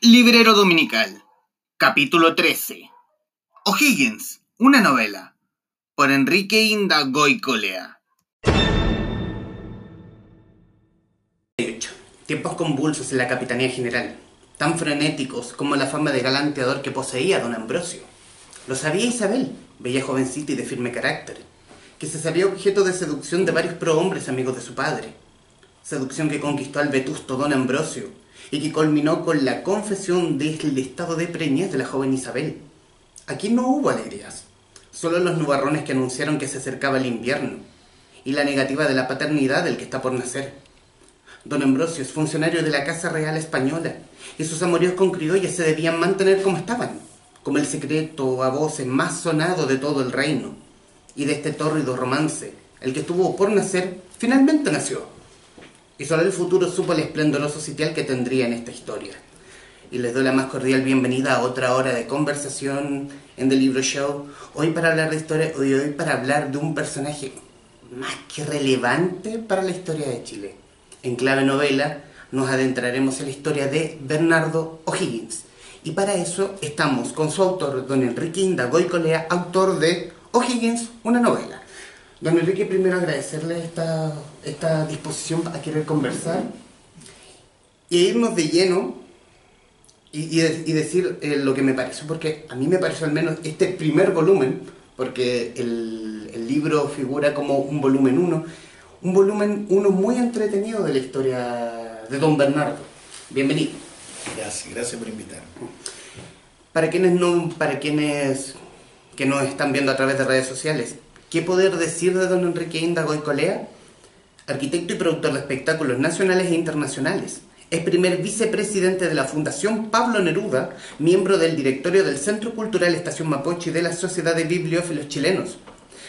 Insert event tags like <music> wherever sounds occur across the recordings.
Librero Dominical, capítulo 13. O'Higgins, una novela, por Enrique Inda Goicolea. Tiempos convulsos en la Capitanía General, tan frenéticos como la fama de galanteador que poseía don Ambrosio. Lo sabía Isabel, bella jovencita y de firme carácter, que se sabía objeto de seducción de varios prohombres amigos de su padre. Seducción que conquistó al vetusto don Ambrosio y que culminó con la confesión del estado de preñez de la joven Isabel. Aquí no hubo alegrías, solo los nubarrones que anunciaron que se acercaba el invierno y la negativa de la paternidad del que está por nacer. Don Ambrosio es funcionario de la Casa Real Española y sus amoríos con criollas se debían mantener como estaban, como el secreto a voces más sonado de todo el reino. Y de este tórrido romance, el que estuvo por nacer, finalmente nació y solo el futuro supo el esplendoroso sitial que tendría en esta historia. Y les doy la más cordial bienvenida a otra hora de conversación en The Libro Show. Hoy para hablar de historia, hoy, para hablar de un personaje más que relevante para la historia de Chile. En clave novela nos adentraremos en la historia de Bernardo O'Higgins. Y para eso estamos con su autor, don Enrique Indagoy Colea, autor de O'Higgins, una novela. Don Enrique, primero agradecerle esta, esta disposición a querer conversar y irnos de lleno y, y, decir eh, lo que me pareció, porque a mí me pareció al menos este primer volumen, porque el, el libro figura como un volumen 1, un volumen 1 muy entretenido de la historia de Don Bernardo. Bienvenido. Gracias, gracias por invitarme. Para quienes, no, para quienes que nos están viendo a través de redes sociales, ¿Qué poder decir de don Enrique Indago y Colea? Arquitecto y productor de espectáculos nacionales e internacionales. Es primer vicepresidente de la Fundación Pablo Neruda, miembro del directorio del Centro Cultural Estación Mapoche y de la Sociedad de Bibliófilos Chilenos.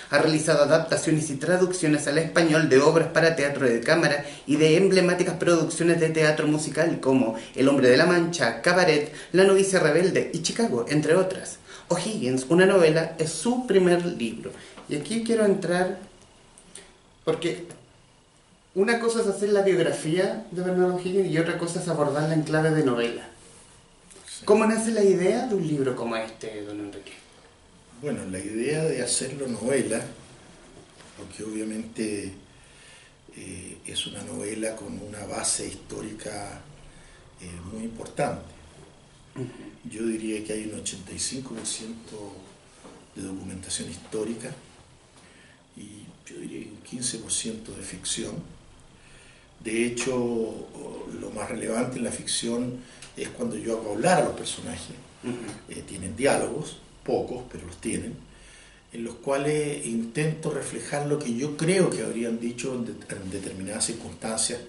Ha realizado adaptaciones y traducciones al español de obras para teatro de cámara y de emblemáticas producciones de teatro musical como El hombre de la Mancha, Cabaret, La novicia rebelde y Chicago, entre otras. O'Higgins, una novela, es su primer libro y aquí quiero entrar porque una cosa es hacer la biografía de Bernardo Higgins y otra cosa es abordarla en clave de novela. ¿Cómo nace la idea de un libro como este, don Enrique? Bueno, la idea de hacerlo novela, porque obviamente eh, es una novela con una base histórica eh, muy importante. Yo diría que hay un 85% de documentación histórica yo diría un 15% de ficción. De hecho, lo más relevante en la ficción es cuando yo hago hablar a los personajes. Eh, tienen diálogos, pocos, pero los tienen, en los cuales intento reflejar lo que yo creo que habrían dicho en, determinadas circunstancias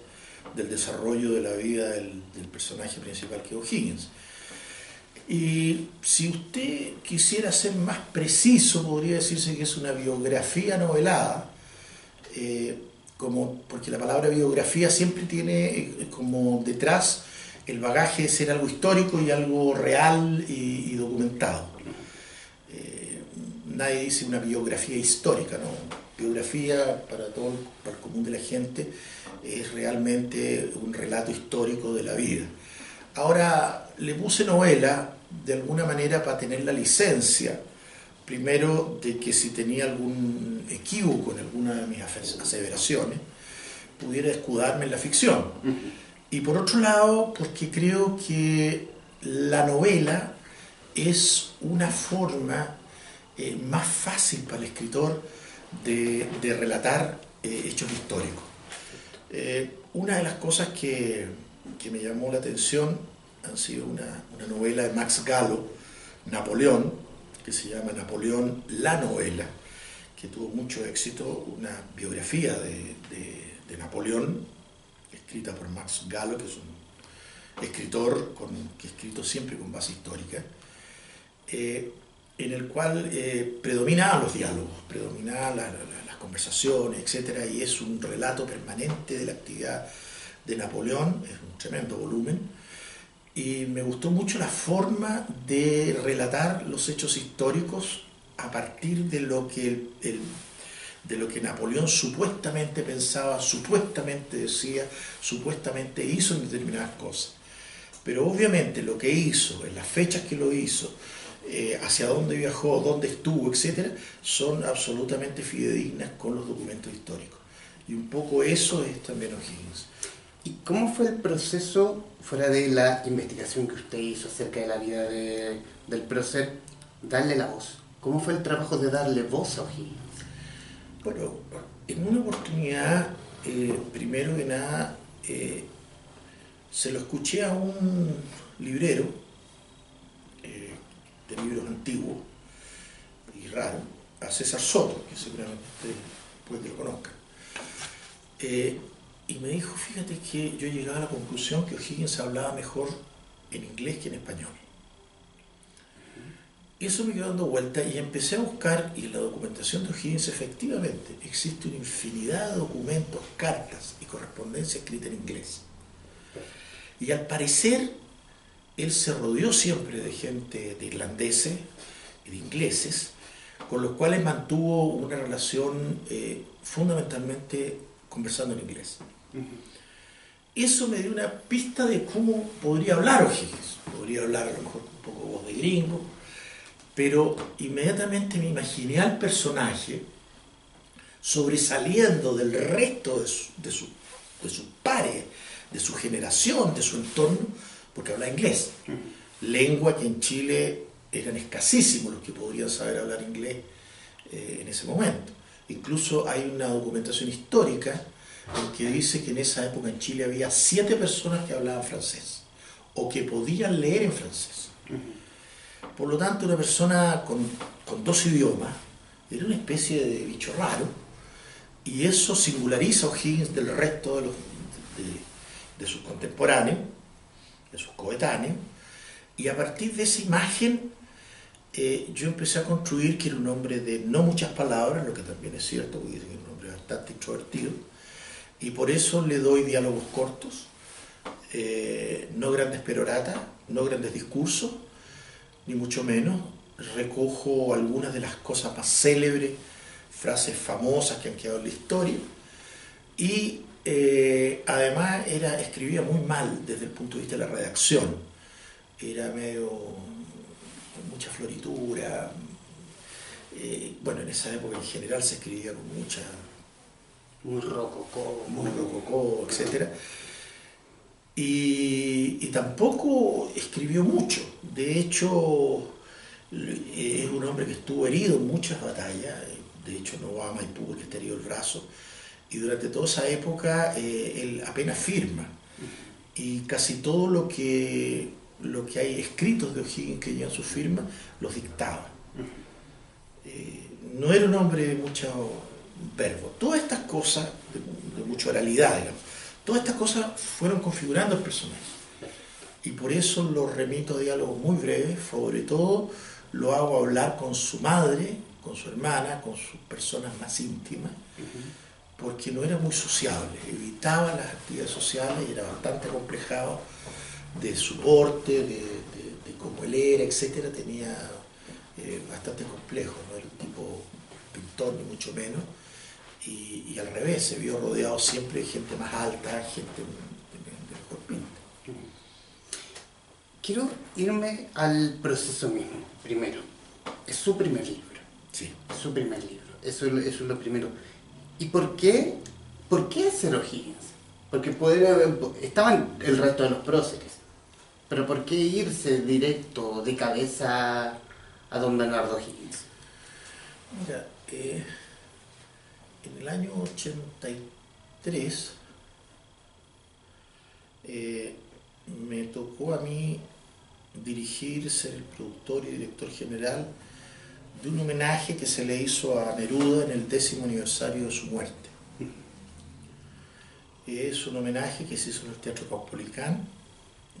del desarrollo de la vida del, del personaje principal que es O'Higgins. Y si usted quisiera ser más preciso, podría decirse que es una biografía novelada, eh, como, porque la palabra biografía siempre tiene eh, como detrás el bagaje de ser algo histórico y algo real y, documentado. Eh, nadie dice una biografía histórica, ¿no? Biografía para todo para el común de la gente es realmente un relato histórico de la vida. Ahora le puse novela de alguna manera para tener la licencia, primero de que si tenía algún equívoco en alguna de mis aseveraciones, pudiera escudarme en la ficción. Y por otro lado, porque creo que la novela es una forma eh, más fácil para el escritor de, relatar eh, hechos históricos. Eh, una de las cosas que, que me llamó la atención han sido una, novela de Max Gallo, Napoleón, que se llama Napoleón la novela, que tuvo mucho éxito, una biografía de, Napoleón, escrita por Max Gallo, que es un escritor con, que ha escrito siempre con base histórica, eh, en el cual eh, los diálogos, predominaban las conversaciones, etc. Y es un relato permanente de la actividad de Napoleón, es un tremendo volumen y me gustó mucho la forma de relatar los hechos históricos a partir de lo que, de lo que Napoleón supuestamente pensaba, supuestamente decía, supuestamente hizo en determinadas cosas. Pero obviamente lo que hizo, en las fechas que lo hizo, eh, hacia dónde viajó, dónde estuvo, etcétera, son absolutamente fidedignas con los documentos históricos. Y un poco eso es también O'Higgins. ¿Y cómo fue el proceso, fuera de la investigación que usted hizo acerca de la vida de, del prócer, darle la voz? ¿Cómo fue el trabajo de darle voz a O'Higgins? Bueno, en una oportunidad, eh, primero que nada, eh, se lo escuché a un librero eh, de libros antiguos y raros, a César Soto, que seguramente usted puede que lo conozca. Y me dijo, fíjate que yo llegaba a la conclusión que O'Higgins hablaba mejor en inglés que en español. Y eso me quedó dando vuelta y empecé a buscar, y en la documentación de O'Higgins efectivamente existe una infinidad de documentos, cartas y correspondencia escrita en inglés. Y al parecer, él se rodeó siempre de gente de irlandeses y de ingleses, con los cuales mantuvo una relación eh, fundamentalmente conversando en inglés. Eso me dio una pista de cómo podría hablar O'Higgins. Podría hablar a lo mejor un poco voz de gringo, pero inmediatamente me imaginé al personaje sobresaliendo del resto de, sus pares, de su generación, de su entorno, porque habla inglés. Lengua que en Chile eran escasísimos los que podrían saber hablar inglés eh, en ese momento. Incluso hay una documentación histórica en que dice que en esa época en Chile había siete personas que hablaban francés o que podían leer en francés. Por lo tanto, una persona con, dos idiomas era una especie de bicho raro, y eso singulariza a O'Higgins del resto de, los, de, sus contemporáneos, de sus coetáneos, y a partir de esa imagen eh, yo empecé a construir que era un hombre de no muchas palabras, lo que también es cierto, porque dicen que era un hombre bastante introvertido, y por eso le doy diálogos cortos, eh, no grandes peroratas, no grandes discursos, ni mucho menos. Recojo algunas de las cosas más célebres, frases famosas que han quedado en la historia. Y eh, además era, escribía muy mal desde el punto de vista de la redacción. Era medio mucha floritura. Eh, bueno, en esa época en general se escribía con mucha... Muy rococó. Muy rococó, etc. Y, tampoco escribió mucho. De hecho, es un hombre que estuvo herido en muchas batallas. De hecho, no va a Maipú porque está herido el brazo. Y durante toda esa época eh, él apenas firma. Y casi todo lo que, lo que hay escritos de O'Higgins que llevan su firma, los dictaba. Eh, no era un hombre de mucho verbo. Todas estas cosas, de, de mucha oralidad, digamos Todas estas cosas fueron configurando el personaje. Y por eso lo remito a diálogos muy breves, sobre todo lo hago hablar con su madre, con su hermana, con sus personas más íntimas, porque no era muy sociable, evitaba las actividades sociales y era bastante complejado de su porte, de, cómo él era, etc. Tenía eh, bastante complejo, no era un tipo pintor ni mucho menos y, al revés, se vio rodeado siempre de gente más alta, gente de, mejor pinta. Quiero irme al proceso mismo, primero. Es su primer libro. Sí. Es su primer libro. Eso, eso es lo primero. ¿Y por qué? ¿Por qué hacer O'Higgins? Porque poder, estaban el resto de los próceres. Pero ¿por qué irse directo, de cabeza, a don Bernardo Higgins? Mira, eh, en el año 83 eh, me tocó a mí dirigir, ser el productor y director general de un homenaje que se le hizo a Neruda en el décimo aniversario de su muerte. Es un homenaje que se hizo en el Teatro Caupolicán.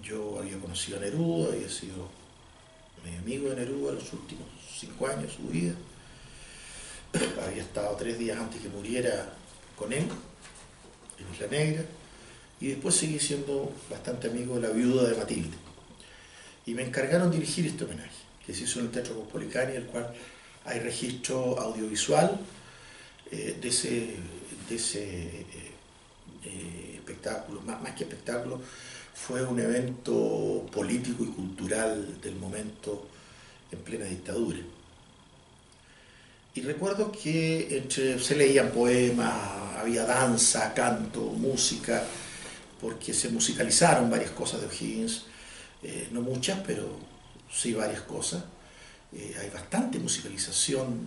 Yo había conocido a Neruda, había sido mi amigo de Neruda los últimos cinco años de su vida <clears throat> había estado tres días antes que muriera con él, en Isla Negra, y después seguí siendo bastante amigo de la viuda de Matilde. Y me encargaron dirigir este homenaje, que se hizo en el Teatro Cospolicani, el cual hay registro audiovisual eh, de ese, de ese eh, eh, espectáculo, más, más, que espectáculo, fue un evento político y cultural del momento en plena dictadura. Y recuerdo que se leían poemas, había danza, canto, música, porque se musicalizaron varias cosas de O'Higgins, eh, no muchas, pero sí varias cosas. Eh, hay bastante musicalización,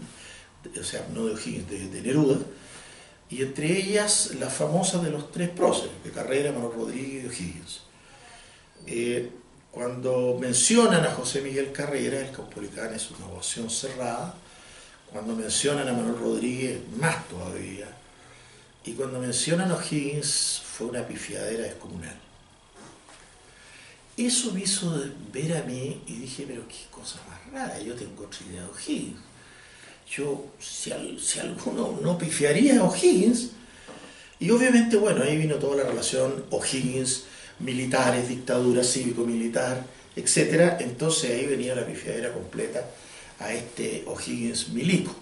o sea, no de O'Higgins, de, Neruda, y entre ellas la famosa de los tres próceres, de Carrera, Manuel Rodríguez y O'Higgins. Eh, cuando mencionan a José Miguel Carrera, el Caupolicán es una ovación cerrada, cuando mencionan a Manuel Rodríguez, más todavía, y cuando mencionan a O'Higgins, fue una pifiadera descomunal. Eso me hizo ver a mí y dije, pero qué cosa más rara, yo tengo de O'Higgins. Yo, si, si, alguno no pifiaría a O'Higgins, y obviamente, bueno, ahí vino toda la relación O'Higgins, militares, dictadura cívico-militar, etc. Entonces ahí venía la pifiadera completa a este O'Higgins milico.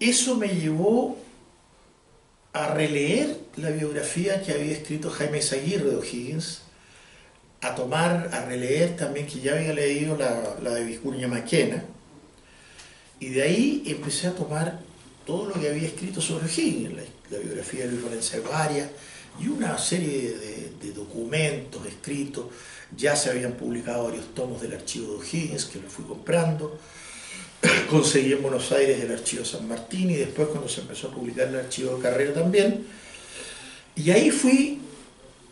Eso me llevó a releer la biografía que había escrito Jaime Zaguirre de O'Higgins, a tomar, a releer también que ya había leído la, de Vicuña Maquena, y de ahí empecé a tomar todo lo que había escrito sobre O'Higgins, la, biografía de Luis Valencia Varia y una serie de, de, documentos escritos, ya se habían publicado varios tomos del archivo de O'Higgins que lo fui comprando, <clears throat> conseguí en Buenos Aires el archivo San Martín y después cuando se empezó a publicar el archivo de Carrera también. Y ahí fui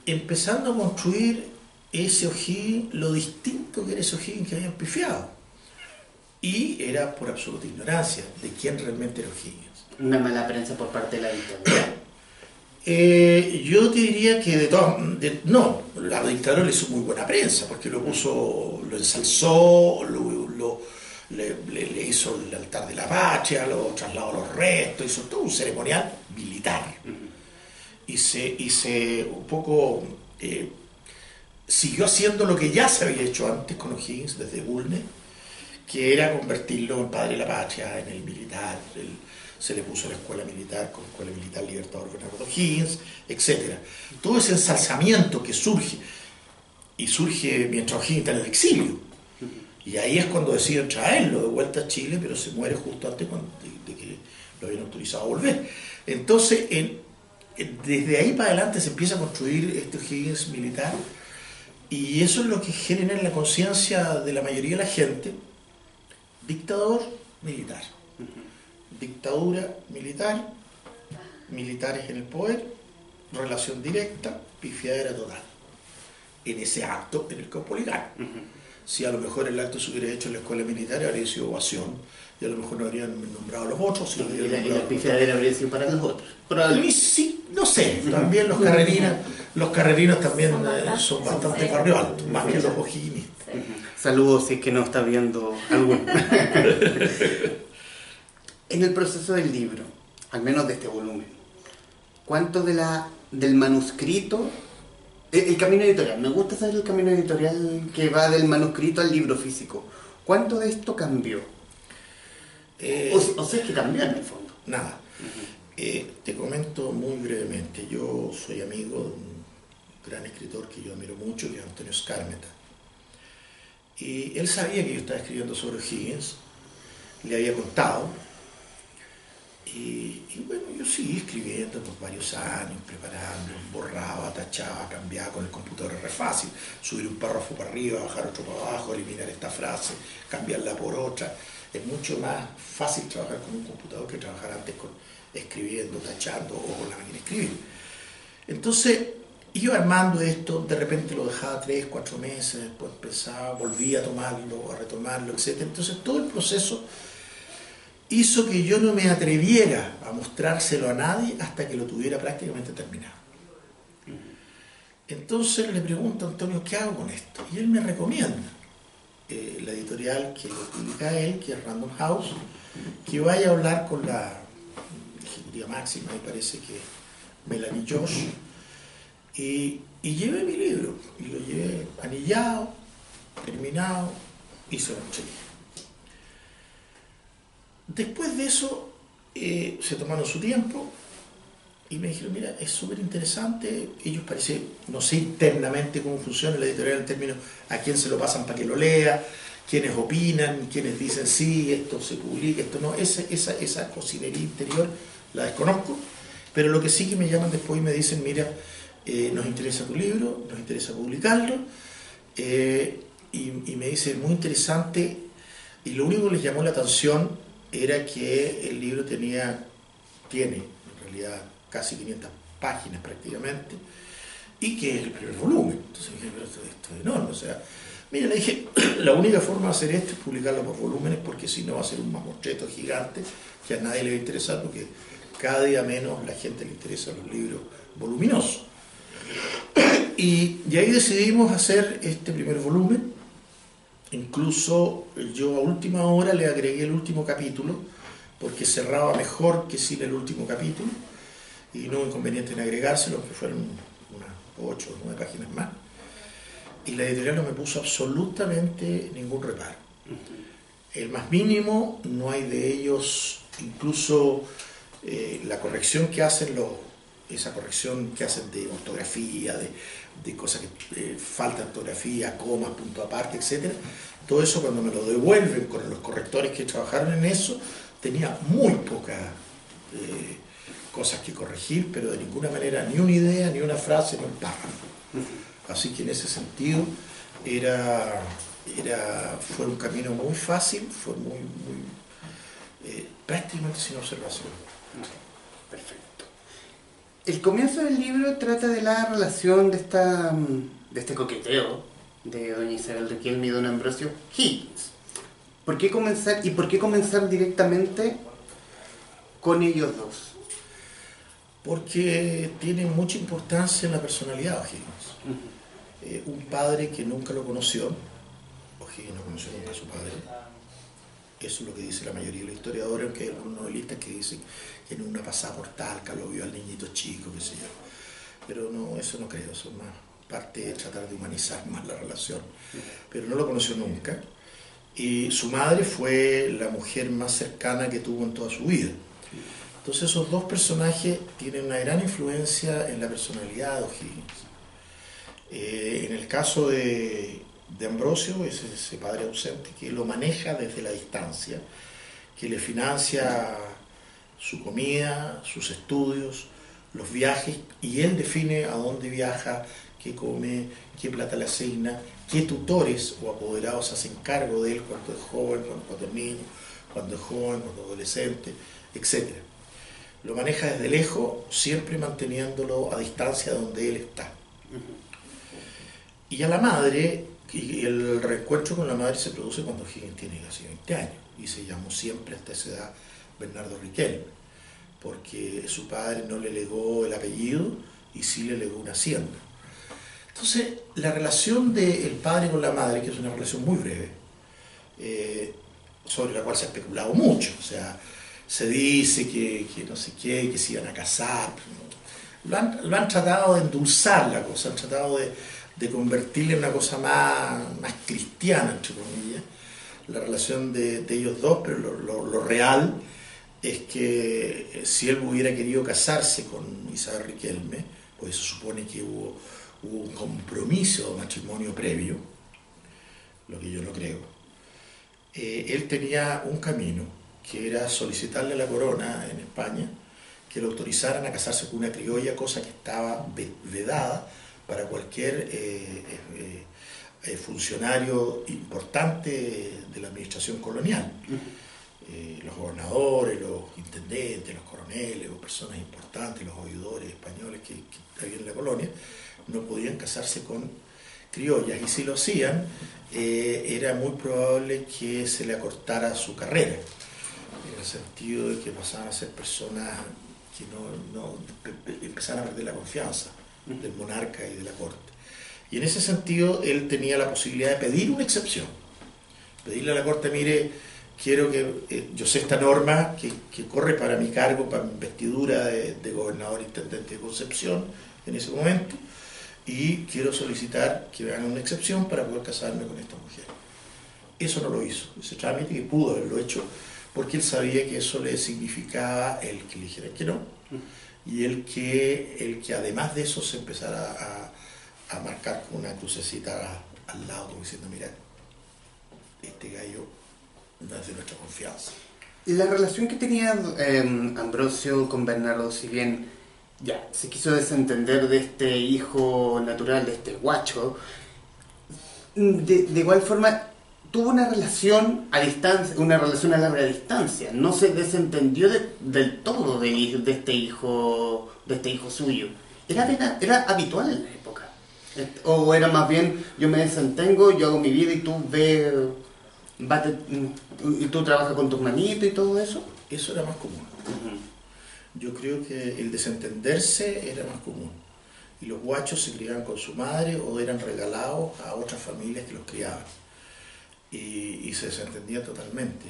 empezando a construir ese O'Higgins, lo distinto que era ese O'Higgins que habían pifiado. Y era por absoluta ignorancia de quién realmente era O'Higgins. Una mala prensa por parte de la dictadura. <coughs> Eh, yo te diría que de todas... no, la dictadura le hizo muy buena prensa porque lo puso, lo ensalzó, lo, lo le, hizo el altar de la patria, lo trasladó los restos, hizo todo un ceremonial militar. Y se, y se un poco eh, siguió haciendo lo que ya se había hecho antes con O'Higgins desde Bulnes, que era convertirlo en padre de la patria, en el militar. Se le puso la escuela militar con Escuela Militar Libertador Bernardo O'Higgins, etc. Todo ese ensalzamiento que surge, y surge mientras O'Higgins está en el exilio y ahí es cuando deciden traerlo de vuelta a Chile, pero se muere justo antes de, que lo habían autorizado a volver. Entonces, desde ahí para adelante se empieza a construir este Higgins militar y eso es lo que genera en la conciencia de la mayoría de la gente, dictador militar, dictadura militar, militares en el poder, relación directa, pifiadera total, en ese acto en el Caupolicán si a lo mejor el acto se hubiera hecho en la escuela militar habría sido ovación y a lo mejor no habrían nombrado a los otros. y, la, y habría sido para los otros. Sí, no sé, también los carrerinos, los carrerinos también son eh, bastante barrio alto, más que los ojinistas. Saludos si es que no está viendo alguno. <laughs> en el proceso del libro, al menos de este volumen, ¿cuánto de la, del manuscrito el, camino editorial, me gusta saber el camino editorial que va del manuscrito al libro físico. ¿Cuánto de esto cambió? Eh, o, sea, es que cambió en el fondo. Nada. Eh, te comento muy brevemente. Yo soy amigo de un gran escritor que yo admiro mucho, que es Antonio Scarmeta. Y él sabía que yo estaba escribiendo sobre Higgins, le había contado, y, bueno, yo seguí escribiendo por varios años, preparando, borraba, tachaba, cambiaba con el computador, es re fácil, subir un párrafo para arriba, bajar otro para abajo, eliminar esta frase, cambiarla por otra. Es mucho más fácil trabajar con un computador que trabajar antes con escribiendo, tachando o con la máquina de escribir. Entonces, iba armando esto, de repente lo dejaba tres, cuatro meses, después empezaba, volvía a tomarlo, a retomarlo, etc. Entonces, todo el proceso hizo que yo no me atreviera a mostrárselo a nadie hasta que lo tuviera prácticamente terminado. Entonces le pregunto a Antonio, ¿qué hago con esto? Y él me recomienda eh, la editorial que lo publica él, que es Random House, que vaya a hablar con la ejecutiva máxima, me parece que Melanie Josh, y, y llevé mi libro, y lo llevé anillado, terminado, y se lo. Después de eso, eh, se tomaron su tiempo y me dijeron, mira, es súper interesante, ellos parece, no sé internamente cómo funciona la editorial en términos a quién se lo pasan para que lo lea, quiénes opinan, quiénes dicen sí, esto se publica, esto no, esa, esa, esa cocinería interior la desconozco, pero lo que sí que me llaman después y me dicen, mira, eh, nos interesa tu libro, nos interesa publicarlo, eh, y, y, me dice, muy interesante, y lo único que les llamó la atención era que el libro tenía, tiene, en realidad, casi 500 páginas prácticamente, y que es el primer volumen. Entonces dije, pero esto, es enorme, o sea, mira, le dije, <clears throat> la única forma de hacer esto es publicarlo por volúmenes, porque si no va a ser un mamotreto gigante que a nadie le va a interesar, porque cada día menos la gente le interesa los libros voluminosos. <clears throat> Y, y ahí decidimos hacer este primer volumen. Incluso yo a última hora le agregué el último capítulo, porque cerraba mejor que sin el último capítulo, y no hubo inconveniente en agregárselo, que fueron unas 8 o 9 páginas más. Y la editorial no me puso absolutamente ningún reparo. El más mínimo, no hay de ellos, incluso eh, la corrección que hacen los esa corrección que hacen de ortografía, de, de cosas que eh, falta ortografía, comas, punto aparte, etc. Todo eso cuando me lo devuelven con los correctores que trabajaron en eso, tenía muy pocas eh, cosas que corregir, pero de ninguna manera ni una idea, ni una frase, ni un párrafo. Así que en ese sentido era, era, fue un camino muy fácil, fue muy, eh, prácticamente sin observación. El comienzo del libro trata de la relación de, esta, de este coqueteo de doña Isabel Riquelme y don Ambrosio Higgins. ¿Por qué comenzar, ¿Y por qué comenzar directamente con ellos dos? Porque tiene mucha importancia en la personalidad de Higgins. Uh -huh. eh, un padre que nunca lo conoció, O'Higgins no conoció nunca a su padre, eso es lo que dice la mayoría de los historiadores, aunque hay algunos novelistas que dicen que una pasada por Talca lo vio al niñito chico, qué sé yo. Pero no, eso no creo, eso es más parte de tratar de humanizar más la relación. Pero no lo conoció nunca. Y su madre fue la mujer más cercana que tuvo en toda su vida. Entonces esos dos personajes tienen una gran influencia en la personalidad de O'Higgins. Eh, en el caso de, de Ambrosio, es ese padre ausente que lo maneja desde la distancia, que le financia su comida, sus estudios, los viajes, y él define a dónde viaja, qué come, qué plata le asigna, qué tutores o apoderados hacen cargo de él cuando es joven, cuando es niño, cuando es joven, cuando es adolescente, etc. Lo maneja desde lejos, siempre manteniéndolo a distancia de donde él está. Y a la madre, y el reencuentro con la madre se produce cuando Higgins tiene casi 20 años y se llamó siempre hasta esa edad Bernardo Riquelme, porque su padre no le legó el apellido y sí le legó una hacienda. Entonces, la relación del padre con la madre, que es una relación muy breve, eh, sobre la cual se ha especulado mucho, o sea, se dice que, que no sé qué, que se iban a casar, lo han, lo han tratado de endulzar la cosa, han tratado de, de convertirle en una cosa más, más cristiana, entre comillas, la relación de, de ellos dos, pero lo, lo, lo, real es que si él hubiera querido casarse con Isabel Riquelme, pues se supone que hubo, un compromiso de matrimonio previo, lo que yo no creo, eh, él tenía un camino, que era solicitarle a la corona en España que lo autorizaran a casarse con una criolla, cosa que estaba vedada para cualquier eh, eh, eh, funcionario importante de la administración colonial. Los gobernadores, los intendentes, los coroneles o personas importantes, los oidores españoles que, que había en la colonia, no podían casarse con criollas y si lo hacían era muy probable que se le acortara su carrera, en el sentido de que pasaban a ser personas que no, no empezaran a perder la confianza del monarca y de la corte. Y en ese sentido él tenía la posibilidad de pedir una excepción. Pedirle a la corte, mire, quiero que, eh, yo sé esta norma que, corre para mi cargo, para mi investidura de, de gobernador intendente de Concepción en ese momento, y quiero solicitar que me hagan una excepción para poder casarme con esta mujer. Eso no lo hizo, ese trámite que pudo haberlo hecho, porque él sabía que eso le significaba el que le dijera que no, y el que, el que además de eso se empezara a, a marcar con una crucecita al lado, como diciendo, mira, este gallo no es de nuestra confianza. La relación que tenía eh, Ambrosio con Bernardo, si bien ya se quiso desentender de este hijo natural, de este guacho, de, de igual forma tuvo una relación a distancia, una relación a larga distancia. No se desentendió de- del todo de, de este hijo, de este hijo suyo. Era, era, era habitual en la época. O era más bien, yo me desentengo, yo hago mi vida y tú ve, bate- y tú trabajas con tus manitos y todo eso. Eso era más común. Yo creo que el desentenderse era más común. Y los guachos se criaban con su madre o eran regalados a otras familias que los criaban. Y, y se desentendían totalmente.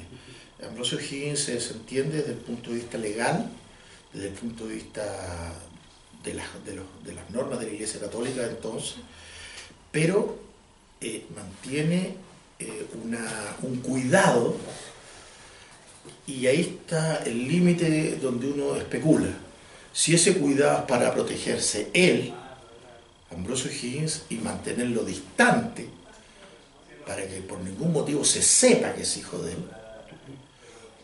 Ambrosio Higgins se desentiende desde el punto de vista legal, desde el punto de vista de las, de los- de las normas de la Iglesia Católica de entonces, pero eh, mantiene eh, un cuidado y ahí está el límite donde uno especula. Si ese cuidado es para protegerse él, Ambrosio Higgins, y mantenerlo distante, para que por ningún motivo se sepa que es hijo de él,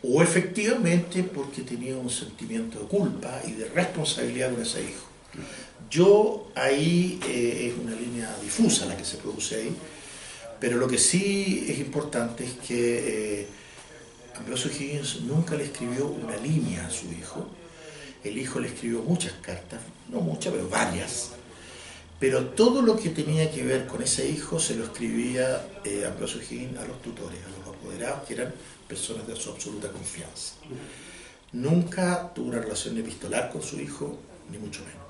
o efectivamente porque tenía un sentimiento de culpa y de responsabilidad con ese hijo. Yo ahí eh, es una línea difusa la que se produce ahí, pero lo que sí es importante es que eh, Ambrosio Higgins nunca le escribió una línea a su hijo. El hijo le escribió muchas cartas, no muchas, pero varias. Pero todo lo que tenía que ver con ese hijo se lo escribía eh, Ambrosio Higgins a los tutores, a los apoderados, que eran personas de su absoluta confianza. Nunca tuvo una relación epistolar con su hijo, ni mucho menos.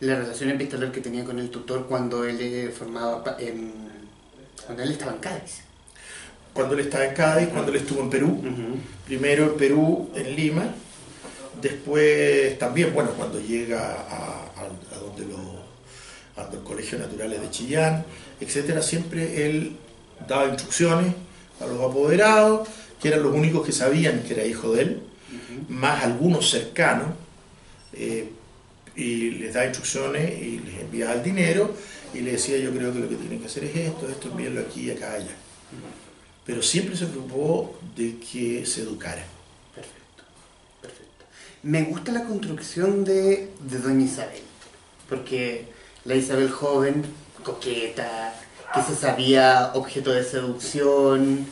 La relación epistolar que tenía con el tutor cuando él eh, formaba, en- cuando él estaba en Cádiz. Cuando él estaba en Cádiz, cuando él estuvo en Perú, primero en Perú, en Lima, después también, bueno, cuando llega a, a- a donde lo, a el Colegio Naturales de Chillán, etcétera, siempre él daba instrucciones a los apoderados, que eran los únicos que sabían que era hijo de él, más algunos cercanos, eh, y les da instrucciones y les enviaba el dinero y le decía yo creo que lo que tienen que hacer es esto, esto, envíenlo aquí, acá, allá. Pero siempre se preocupó de que se educara. Perfecto, perfecto. Me gusta la construcción de, de Doña Isabel, porque la Isabel joven, coqueta, que se sabía objeto de seducción,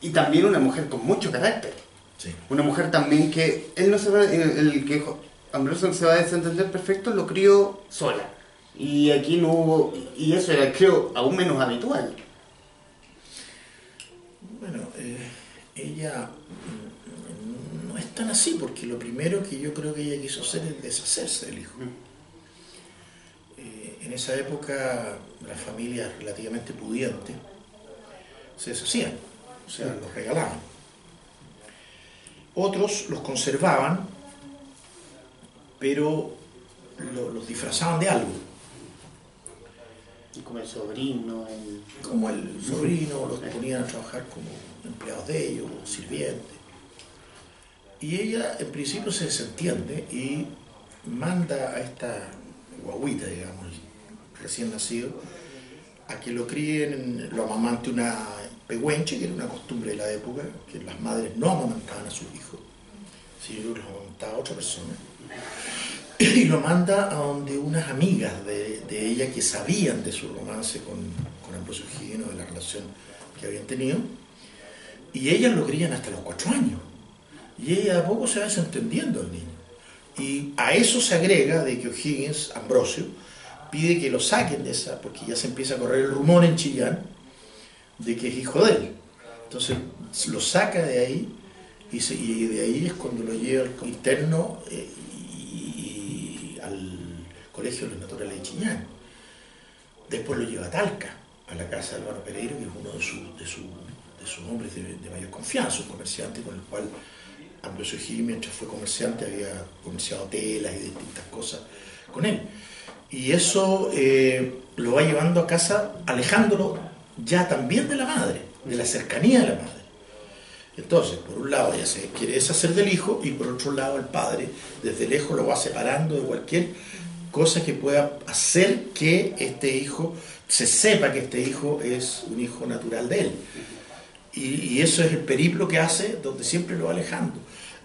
y también una mujer con mucho carácter. Sí. Una mujer también que él no se va, el, el que Ambrosio se va a desentender perfecto, lo crió sola. Y aquí no hubo, y eso era creo aún menos habitual. Bueno, eh, ella mm, no es tan así, porque lo primero que yo creo que ella quiso hacer es deshacerse del hijo. Eh, en esa época, las familias relativamente pudientes se deshacían, o sea, los regalaban. Otros los conservaban, pero lo- los disfrazaban de algo. Como el sobrino, el... como el sobrino, los ponían a trabajar como empleados de ellos, o sirvientes. Y ella en principio se desentiende y manda a esta guaguita, digamos, recién nacido, a que lo críen, lo amamante una pehuenche, que era una costumbre de la época, que las madres no amamantaban a sus hijos, sino que los amamantaba otra persona. <coughs> Y lo manda a donde unas amigas de, de ella que sabían de su romance con, con Ambrosio Higgins, de la relación que habían tenido, y ellas lo crían hasta los cuatro años. Y ella a poco se va desentendiendo al niño. Y a eso se agrega de que O'Higgins, Ambrosio, pide que lo saquen de esa, porque ya se empieza a correr el rumor en Chillán de que es hijo de él. Entonces lo saca de ahí y, de ahí es cuando lo lleva al interno eh, Colegio de los Naturales de Chillán. Después lo lleva a Talca, a la casa de Álvaro Pereiro, que es uno de, sus- de, su- de sus hombres de, de mayor confianza, un comerciante con el cual Ambrosio Gil, mientras fue comerciante, había comerciado telas y distintas cosas con él. Y eso eh, lo va llevando a casa, alejándolo ya también de la madre, de la cercanía de la madre. Entonces, por un lado ella se quiere deshacer del hijo y por otro lado el padre desde lejos lo va separando de cualquier cosa que pueda hacer que este hijo se sepa que este hijo es un hijo natural de él. Y, y eso es el periplo que hace donde siempre lo va alejando.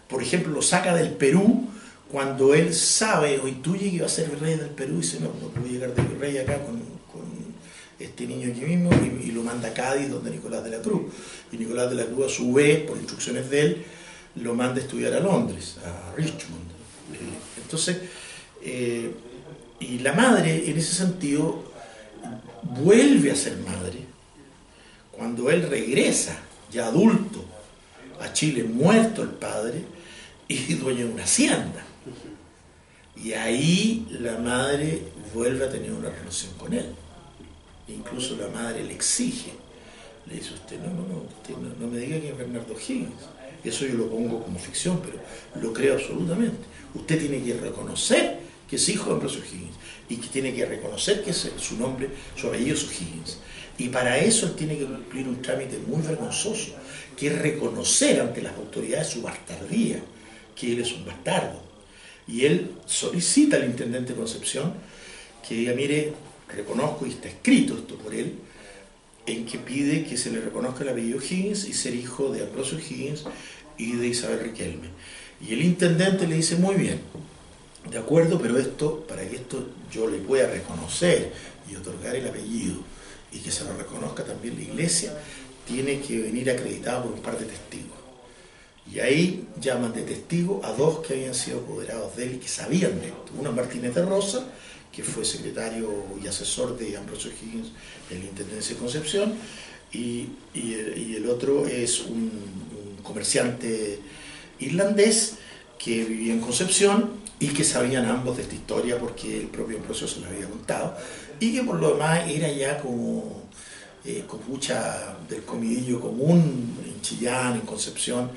Por ejemplo, lo saca del Perú cuando él sabe o intuye que va a ser el rey del Perú y dice, no, no puedo llegar de rey acá con, con este niño aquí mismo y, y, lo manda a Cádiz donde Nicolás de la Cruz. Y Nicolás de la Cruz a su vez, por instrucciones de él, lo manda a estudiar a Londres, a Richmond. Entonces, eh, y la madre en ese sentido vuelve a ser madre cuando él regresa, ya adulto, a Chile, muerto el padre y dueño de una hacienda. Y ahí la madre vuelve a tener una relación con él. Incluso la madre le exige. Le dice usted, no, no, no, usted no, no me diga que es Bernardo Higgins. Eso yo lo pongo como ficción, pero lo creo absolutamente. Usted tiene que reconocer que es hijo de Ambrosio Higgins y que tiene que reconocer que es su nombre, su apellido es Higgins. Y para eso él tiene que cumplir un trámite muy vergonzoso, que es reconocer ante las autoridades su bastardía, que él es un bastardo. Y él solicita al intendente de Concepción que diga, mire, reconozco y está escrito esto por él, en que pide que se le reconozca el apellido Higgins y ser hijo de Ambrosio Higgins y de Isabel Riquelme. Y el intendente le dice, muy bien, de acuerdo, pero esto, para que esto yo le pueda reconocer y otorgar el apellido y que se lo reconozca también la iglesia, tiene que venir acreditado por un par de testigos. Y ahí llaman de testigo a dos que habían sido apoderados de él y que sabían de esto. Uno Martínez de Rosa, que fue secretario y asesor de Ambrosio Higgins en la Intendencia de Concepción, y, y el, otro es un, un, comerciante irlandés que vivía en Concepción y que sabían ambos de esta historia porque el propio Ambrosio se lo había contado, y que por lo demás era ya como eh, copucha del comidillo común en Chillán, en Concepción,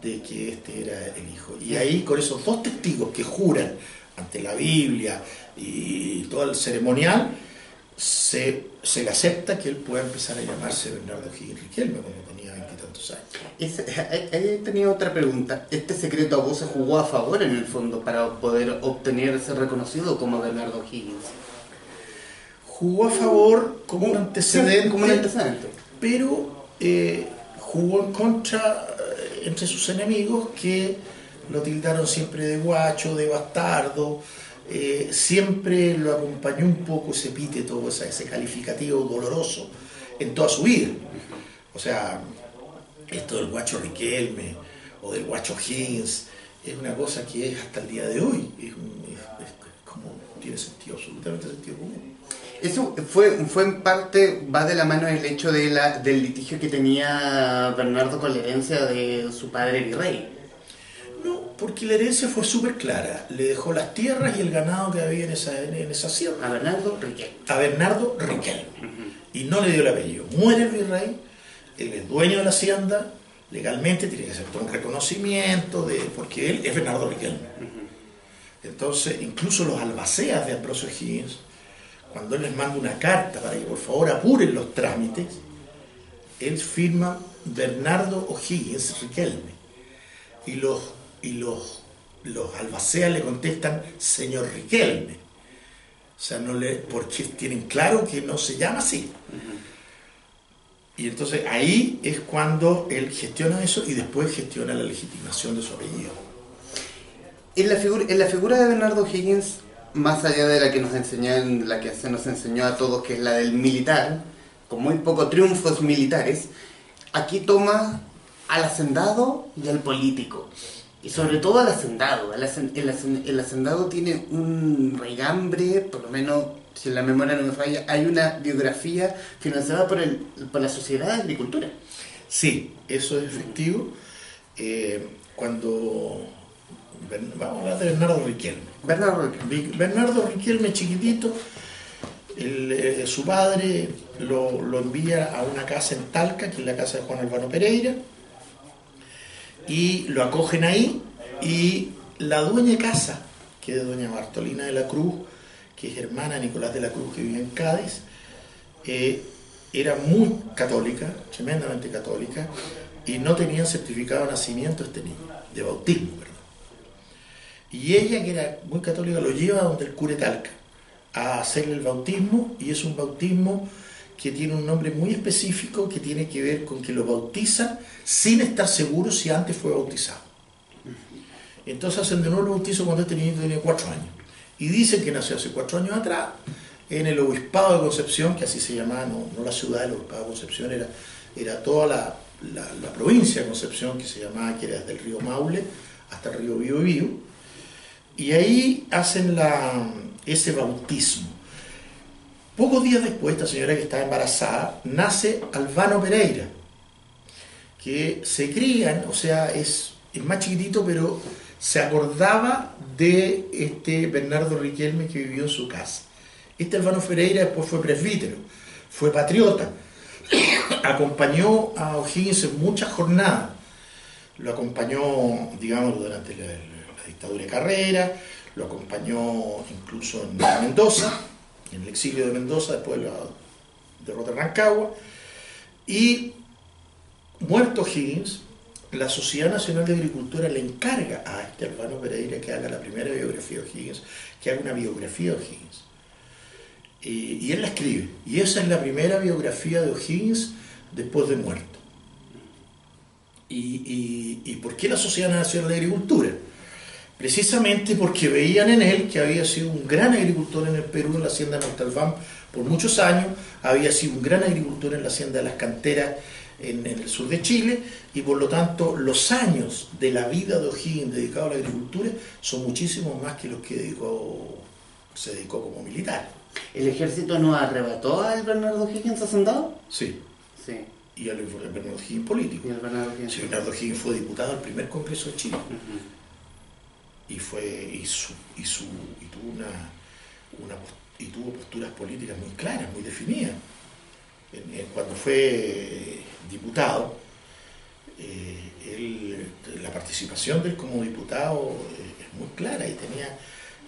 de que este era el hijo. Y ahí con esos dos testigos que juran ante la Biblia y todo el ceremonial, se, se le acepta que él pueda empezar a llamarse Bernardo Higgins Riquelme Ahí tenía otra pregunta. ¿Este secreto a voces jugó a favor en el fondo para poder obtener ser reconocido como Bernardo Higgins? Jugó a favor como un antecedente, como un antecedente. pero eh, jugó en contra entre sus enemigos que lo tildaron siempre de guacho, de bastardo, eh, siempre lo acompañó un poco ese epíteto, ese, ese calificativo doloroso en toda su vida. O sea, esto del guacho Riquelme o del guacho Higgins es una cosa que es hasta el día de hoy, es, un, es, es como tiene sentido, absolutamente sentido común. Eso fue, fue en parte, va de la mano el hecho de la, del litigio que tenía Bernardo con la herencia de su padre virrey. No, porque la herencia fue súper clara. Le dejó las tierras y el ganado que había en esa, en esa sierra. A Bernardo Riquel. A Bernardo Riquel. Uh -huh. Y no le dio el apellido. Muere el virrey, él es dueño de la hacienda, legalmente tiene que hacer todo un reconocimiento, de, porque él es Bernardo Riquel. -huh. Entonces, incluso los albaceas de Ambrosio Higgins, cuando él les manda una carta para que por favor apuren los trámites, él firma Bernardo O'Higgins Riquelme. Y los, y los, los albaceas le contestan señor Riquelme. O sea, no le, porque tienen claro que no se llama así. Y entonces ahí es cuando él gestiona eso y después gestiona la legitimación de su apellido. En la, figura, en la figura de Bernardo Higgins más allá de la que nos enseñan, la que se nos enseñó a todos, que es la del militar, con muy pocos triunfos militares, aquí toma al hacendado y al político. Y sobre todo al hacendado. El, hacendado tiene un regambre, por lo menos, si la memoria no me falla, hay una biografía financiada por, el, por la Sociedad de Agricultura. Sí, eso es efectivo. Eh, cuando vamos a hablar de Bernardo Riquelme. Bernardo Riquelme, Bernardo Riquelme chiquitito, el, eh, su padre lo, lo, envía a una casa en Talca, que es la casa de Juan Albano Pereira, y lo acogen ahí, y la dueña de casa, que es doña Bartolina de la Cruz, que es hermana de Nicolás de la Cruz, que vive en Cádiz, eh, era muy católica, tremendamente católica, y no tenían certificado de nacimiento este niño, de bautismo, perdón. Y ella, que era muy católica, lo lleva donde el cure Talca a hacerle el bautismo y es un bautismo que tiene un nombre muy específico que tiene que ver con que lo bautizan sin estar seguro si antes fue bautizado. Entonces hacen de nuevo el bautizo cuando este niño tenía cuatro años. Y dicen que nació hace cuatro años atrás en el obispado de Concepción, que así se llamaba, no, la ciudad del obispado de Concepción, era, era toda la, la, provincia de Concepción, que se llamaba, que era desde el río Maule hasta el río Biobío. Y ahí hacen la, ese bautismo. Pocos días después, esta señora que estaba embarazada, nace Albano Pereira, que se crían, o sea, es, es más chiquitito, pero se acordaba de este Bernardo Riquelme que vivió en su casa. Este Albano Pereira después fue presbítero, fue patriota, <coughs> acompañó a O'Higgins en muchas jornadas, lo acompañó, digamos, durante la, la dictadura de Carrera, lo acompañó incluso en Mendoza, en el exilio de Mendoza después de la derrota de Rancagua, y muerto Higgins, la Sociedad Nacional de Agricultura le encarga a este Albano Pereira que haga la primera biografía de Higgins, que haga una biografía de Higgins. Y, él la escribe. Y esa es la primera biografía de O'Higgins después de muerto. Y, y, por qué la Sociedad Nacional de Agricultura? Precisamente porque veían en él que había sido un gran agricultor en el Perú, en la hacienda de Montalbán, por muchos años, había sido un gran agricultor en la hacienda de las canteras en, el sur de Chile, y por lo tanto los años de la vida de O'Higgins dedicado a la agricultura son muchísimos más que los que dedicó, se dedicó como militar. ¿El ejército no arrebató al Bernardo O'Higgins hacendado? Sí. Sí. Y al Bernardo O'Higgins político. Y el Bernardo O'Higgins. Sí, Bernardo O'Higgins fue diputado al primer Congreso de Chile y fue y, su, y, su, y tuvo una, y tuvo posturas políticas muy claras, muy definidas. Cuando fue diputado, eh, la participación de él como diputado eh, es muy clara y tenía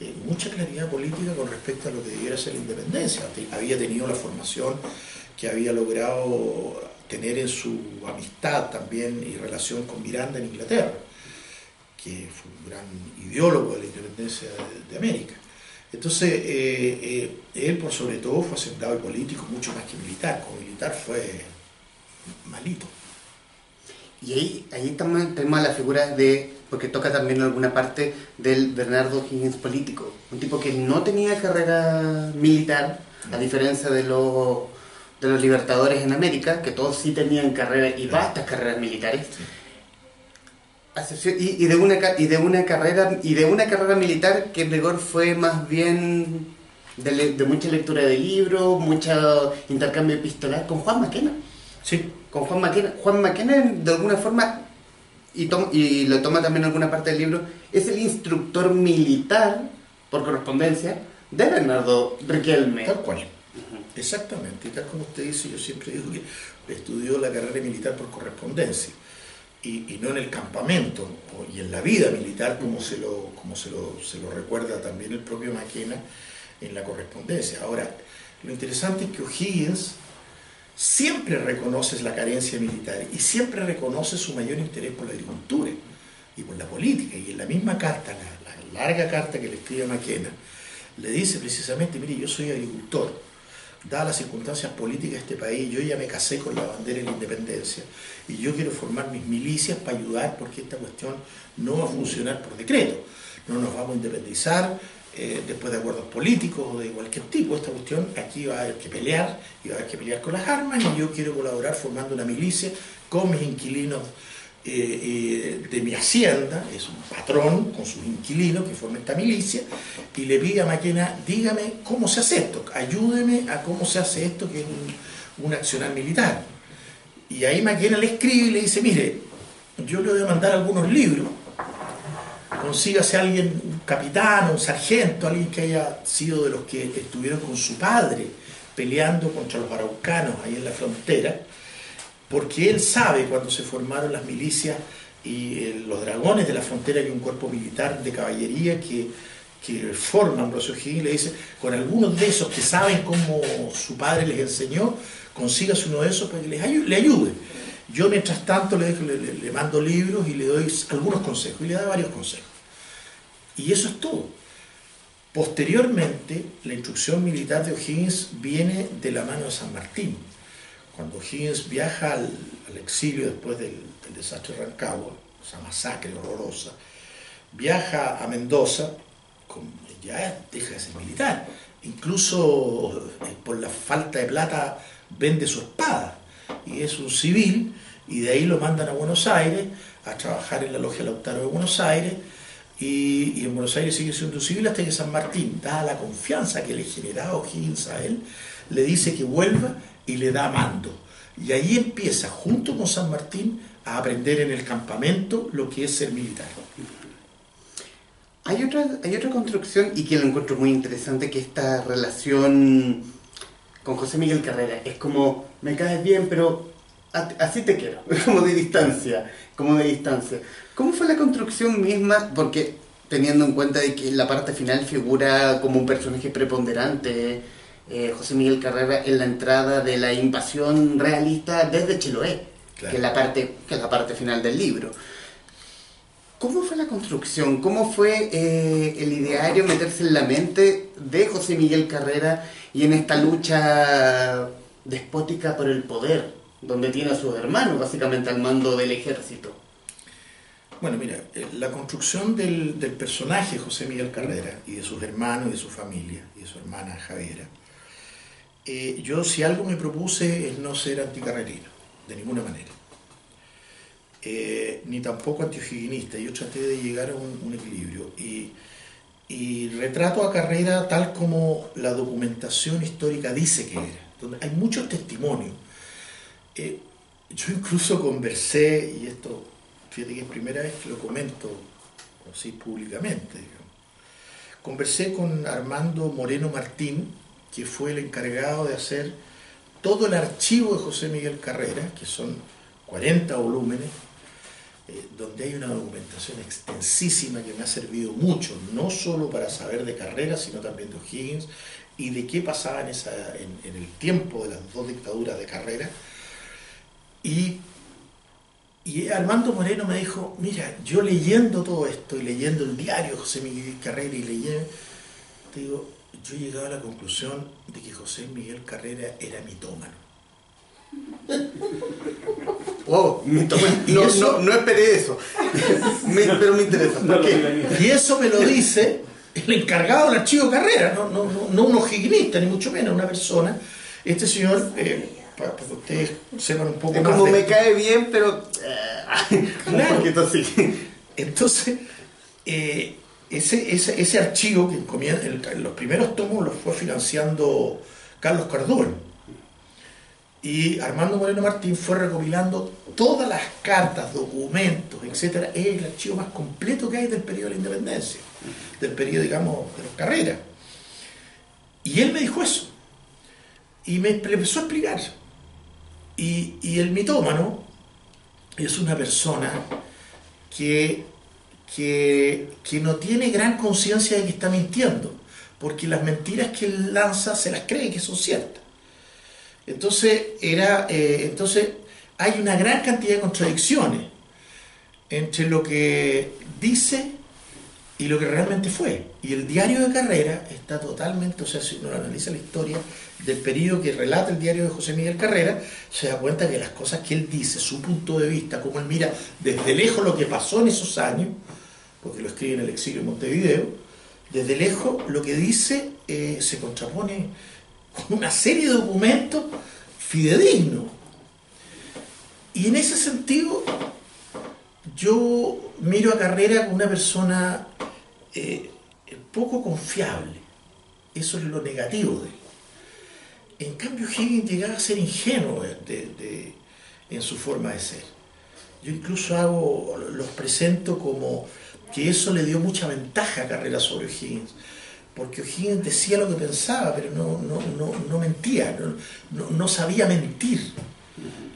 eh, mucha claridad política con respecto a lo que debiera ser la independencia. Había tenido la formación que había logrado tener en su amistad también y relación con Miranda en Inglaterra que fue un gran ideólogo de la independencia de, América. Entonces, eh, eh, él por sobre todo fue hacendado y político, mucho más que militar. Como militar fue malito. Y ahí, ahí tenemos la figura de, porque toca también alguna parte del Bernardo Higgins político, un tipo que no tenía carrera militar, a diferencia de los, de los libertadores en América, que todos sí tenían carreras y vastas carreras militares y, de una y de una carrera y de una carrera militar que en rigor fue más bien de, mucha lectura de libros, mucho intercambio epistolar con Juan Maquena. Sí. Con Juan Maquena. Juan Maquena de alguna forma y, y lo toma también en alguna parte del libro, es el instructor militar por correspondencia de Bernardo Riquelme. Tal cual. Exactamente, y tal como usted dice, yo siempre digo que estudió la carrera militar por correspondencia y, no en el campamento y en la vida militar como, se lo, como se, lo, se lo recuerda también el propio Maquena en la correspondencia. Ahora, lo interesante es que O'Higgins siempre reconoce la carencia militar y siempre reconoce su mayor interés por la agricultura y por la política. Y en la misma carta, la, la larga carta que le escribe Maquena, le dice precisamente, mire, yo soy agricultor, dadas las circunstancias políticas de este país, yo ya me casé con la bandera de la independencia y yo quiero formar mis milicias para ayudar porque esta cuestión no va a funcionar por decreto. No nos vamos a independizar eh, después de acuerdos políticos o de cualquier tipo. Esta cuestión aquí va a haber que pelear y va a haber que pelear con las armas y yo quiero colaborar formando una milicia con mis inquilinos eh, eh, de mi hacienda, es un patrón con sus inquilinos que forma esta milicia, y le pide a Maquena, dígame cómo se hace esto, ayúdeme a cómo se hace esto, que es un, un accionar militar. Y ahí Maquena le escribe y le dice, mire, yo le voy a mandar algunos libros, consígase a alguien, un capitán, un sargento, alguien que haya sido de los que estuvieron con su padre peleando contra los araucanos ahí en la frontera, porque él sabe cuando se formaron las milicias y eh, los dragones de la frontera, es un cuerpo militar de caballería que, que forma Ambrosio Higgins, le dice, con algunos de esos que saben cómo su padre les enseñó, consígase uno de esos para que le ayude. Yo mientras tanto le, le, mando libros y le doy algunos consejos, y le da varios consejos. Y eso es todo. Posteriormente, la instrucción militar de O'Higgins viene de la mano de San Martín. Cuando O'Higgins viaja al, exilio después del, desastre de Rancagua, esa masacre horrorosa, viaja a Mendoza, ya deja de ser militar. Incluso eh, por la falta de plata vende su espada y es un civil y de ahí lo mandan a Buenos Aires a trabajar en la logia Lautaro de Buenos Aires y, en Buenos Aires sigue siendo civil hasta que San Martín, dada la confianza que le generaba O'Higgins a él, le dice que vuelva y le da mando. Y ahí empieza, junto con San Martín, a aprender en el campamento lo que es ser militar. Hay otra, hay otra construcción y que lo encuentro muy interesante, que esta relación con José Miguel Carrera. Es como, me caes bien, pero así te quiero, <laughs> como de distancia, como de distancia. ¿Cómo fue la construcción misma? Porque teniendo en cuenta de que la parte final figura como un personaje preponderante eh, José Miguel Carrera en la entrada de la invasión realista desde Chiloé, que, es la parte, que es la parte final del libro. ¿Cómo fue la construcción? ¿Cómo fue eh, el ideario meterse en la mente de José Miguel Carrera y en esta lucha despótica por el poder, donde tiene a sus hermanos básicamente al mando del ejército. Bueno, mira, eh, la construcción del, personaje José Miguel Carrera y de sus hermanos y de su familia y de su hermana Javiera, eh, yo si algo me propuse es no ser anticarrerino, de ninguna manera. Eh, ni tampoco antihigienista, yo traté de llegar a un, equilibrio. Y, y retrato a Carrera tal como la documentación histórica dice que era. Donde hay muchos testimonios. Eh, yo incluso conversé, y esto, fíjate que es primera vez que lo comento así públicamente, conversé con Armando Moreno Martín, que fue el encargado de hacer todo el archivo de José Miguel Carrera, que son 40 volúmenes, eh, donde hay una documentación extensísima que me ha servido mucho, no solo para saber de carrera, sino también de O'Higgins y de qué pasaba en, el tiempo de las dos dictaduras de carrera. Y, y Armando Moreno me dijo, mira, yo leyendo todo esto y leyendo el diario José Miguel Carrera y leyendo, te digo, yo he llegado a la conclusión de que José Miguel Carrera era mitómano. <laughs> Wow, no, no, esperé eso. pero me interesa. Y eso me lo dice el encargado del archivo carrera, no, no, no, un ojignista, ni mucho menos, una persona. Este señor, eh, para, que ustedes sepan un poco más. Como me cae bien, pero. Eh, <laughs> claro. así. Entonces, eh, ese, ese, ese, archivo que en los primeros tomos los fue financiando Carlos Cardón y Armando Moreno Martín fue recopilando todas las cartas, documentos, etcétera. Es el archivo más completo que hay del periodo de la independencia, del periodo, digamos, de las carreras. Y él me dijo eso. Y me empezó a explicar. Y, y el mitómano es una persona que, que, que no tiene gran conciencia de que está mintiendo, porque las mentiras que él lanza se las cree que son ciertas. Entonces, era, eh, entonces hay una gran cantidad de contradicciones entre lo que dice y lo que realmente fue. Y el diario de carrera está totalmente, o sea, si uno analiza la historia del periodo que relata el diario de José Miguel Carrera, se da cuenta que las cosas que él dice, su punto de vista, cómo él mira desde lejos lo que pasó en esos años, porque lo escribe en el exilio de Montevideo, desde lejos lo que dice eh, se contrapone con una serie de documentos fidedignos. Y en ese sentido, yo miro a Carrera como una persona eh, poco confiable. Eso es lo negativo de él. En cambio, Higgins llegaba a ser ingenuo en su forma de ser. Yo incluso hago, los presento como que eso le dio mucha ventaja a Carrera sobre Higgins porque O'Higgins decía lo que pensaba, pero no, no, mentía, no, sabía mentir.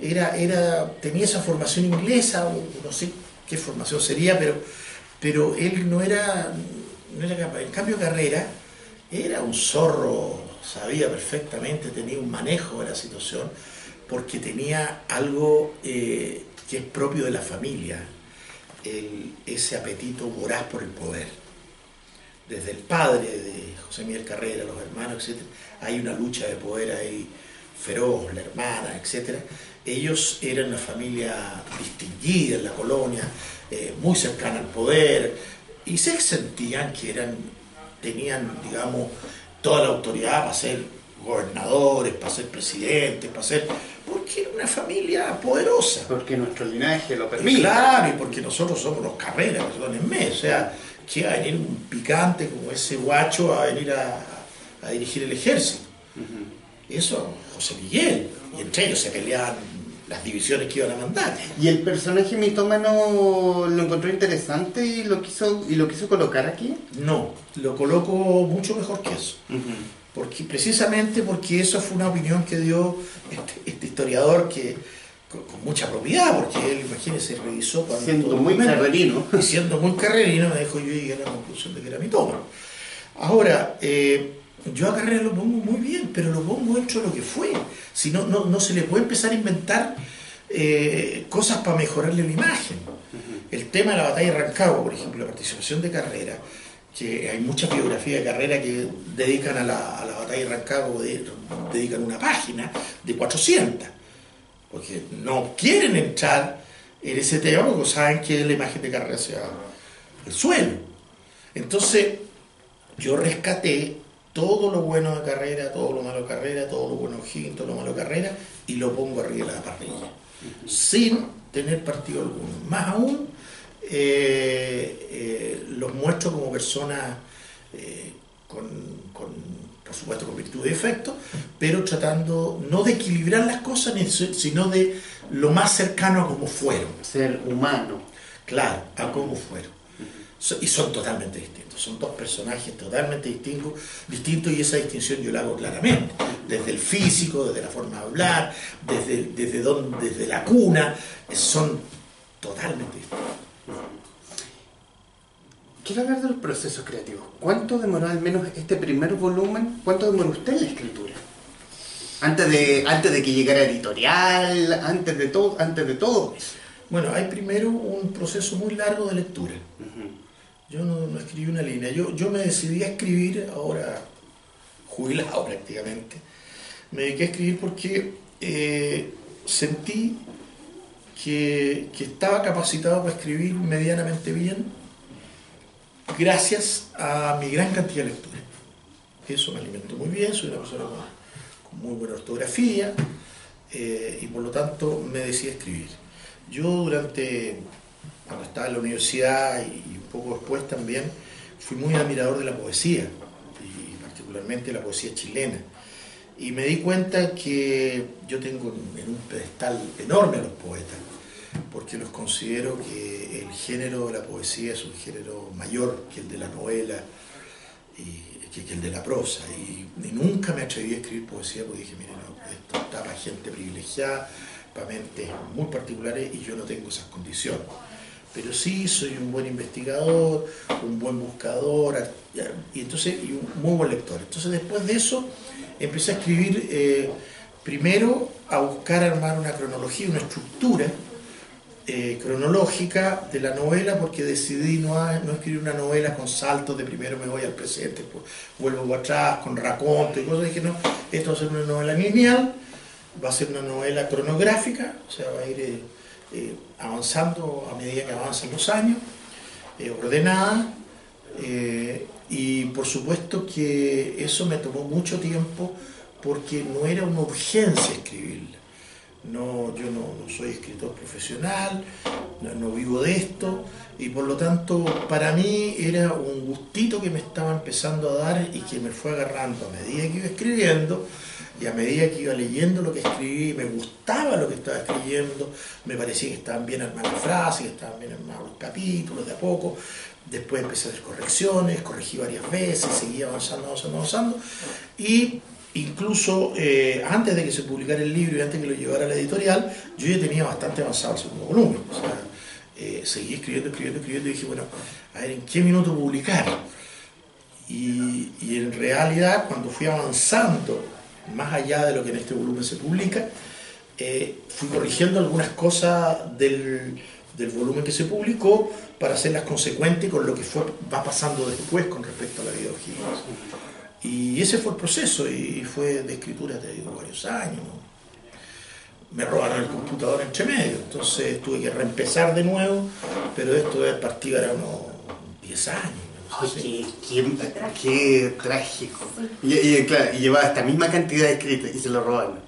Era, era, tenía esa formación inglesa, no sé qué formación sería, pero, pero él no era, no era capaz. En cambio, Carrera era un zorro, sabía perfectamente, tenía un manejo de la situación, porque tenía algo eh, que es propio de la familia, ese apetito voraz por el poder. Desde el padre de José Miguel Carrera, los hermanos, etc., hay una lucha de poder ahí feroz, la hermana, etc. Ellos eran una familia distinguida en la colonia, eh, muy cercana al poder, y se sentían que eran, tenían, digamos, toda la autoridad para ser gobernadores, para ser presidentes, para ser... porque era una familia poderosa. Porque nuestro linaje lo permite. claro, y porque nosotros somos los carreras, perdónenme, o sea, que va a venir un picante como ese guacho a venir a, dirigir el ejército. Eso, José Miguel, y entre ellos se peleaban las divisiones que iban a mandar. ¿Y el personaje mitómano lo encontró interesante y lo quiso, y lo quiso colocar aquí? No, lo coloco mucho mejor que eso. Porque, precisamente porque eso fue una opinión que dio este, este historiador que con, mucha propiedad, porque él, imagínese, revisó cuando siendo muy carrerino. Y siendo muy carrerino me dijo yo llegué a la conclusión de que era mitómano. Ahora, eh, yo a Carrera lo pongo muy bien, pero lo pongo dentro de lo que fue. Si no, no, se le puede empezar a inventar eh, cosas para mejorarle la imagen. El tema de la batalla de Rancagua, por ejemplo, la participación de Carrera, que hay muchas biografías de Carrera que dedican a la, a la batalla de Rancagua, dedican una página de 400, porque no quieren entrar en ese tema porque saben que la imagen de Carrera va al suelo. Entonces, yo rescaté todo lo bueno de carrera, todo lo malo de carrera, todo lo bueno de Higgins, todo lo malo de carrera, y lo pongo arriba de la parrilla, sin tener partido alguno. Más aún, eh, eh, los muestro como personas eh, con, por supuesto, con virtud de efecto, pero tratando no de equilibrar las cosas, sino de lo más cercano a como fueron. Ser humano. Claro, a cómo fueron. Y son totalmente distintos son dos personajes totalmente distintos, distintos y esa distinción yo la hago claramente, desde el físico, desde la forma de hablar, desde, desde, donde, desde la cuna, son totalmente distintos. Quiero hablar de los procesos creativos. ¿Cuánto demoró al menos este primer volumen? ¿Cuánto demoró usted en la escritura? Antes de, antes de que llegara editorial, antes de todo, antes de todo. Bueno, hay primero un proceso muy largo de lectura. Yo no, escribí una línea. Yo, yo me decidí a escribir, ahora jubilado prácticamente, me dediqué a escribir porque eh, sentí que, estaba capacitado para escribir medianamente bien gracias a mi gran cantidad de lectura. Eso me alimentó muy bien, soy una persona con, muy buena ortografía eh, y por lo tanto me decidí escribir. Yo durante cuando estaba en la universidad y un poco después también, fui muy admirador de la poesía, y particularmente la poesía chilena. Y me di cuenta que yo tengo en un pedestal enorme a los poetas, porque los considero que el género de la poesía es un género mayor que el de la novela y que, el de la prosa. Y, nunca me atreví a escribir poesía porque dije, miren, esto está para gente privilegiada, para mentes muy particulares y yo no tengo esas condiciones pero sí soy un buen investigador, un buen buscador, y entonces y un muy buen lector. Entonces después de eso empecé a escribir eh, primero a buscar armar una cronología, una estructura eh, cronológica de la novela porque decidí no, no, escribir una novela con saltos de primero me voy al presente, pues vuelvo para atrás, con raconto y cosas. Dije, no, esto va a ser una novela lineal, va a ser una novela cronográfica, o sea, va a ir... Eh, eh, avanzando a medida que avanzan los años, ordenada, y por supuesto que eso me tomó mucho tiempo porque no era una urgencia escribirla. No, yo no, soy escritor profesional, no, vivo de esto, y por lo tanto para mí era un gustito que me estaba empezando a dar y que me fue agarrando a medida que iba escribiendo y a medida que iba leyendo lo que escribí, me gustaba lo que estaba escribiendo, me parecía que estaban bien armadas las frases, que estaban bien armados los capítulos de a poco. Después empecé a hacer correcciones, corregí varias veces, seguía avanzando, avanzando, avanzando. Y incluso eh, antes de que se publicara el libro y antes de que lo llevara a la editorial, yo ya tenía bastante avanzado el segundo volumen. O sea, eh, seguí escribiendo, escribiendo, escribiendo y dije, bueno, a ver, ¿en qué minuto publicar? Y, en realidad, cuando fui avanzando más allá de lo que en este volumen se publica, eh, fui corrigiendo algunas cosas del, del, volumen que se publicó para hacerlas consecuentes con lo que va pasando después con respecto a la vida de. Y ese fue el proceso y fue de escritura, te digo, varios años. Me robaron el computador entre medio, entonces tuve que reempezar de nuevo, pero esto de partir era unos 10 años. Oye, qué, qué, trágico. Y, y, claro, y llevaba esta misma cantidad de escritos y se lo robaron.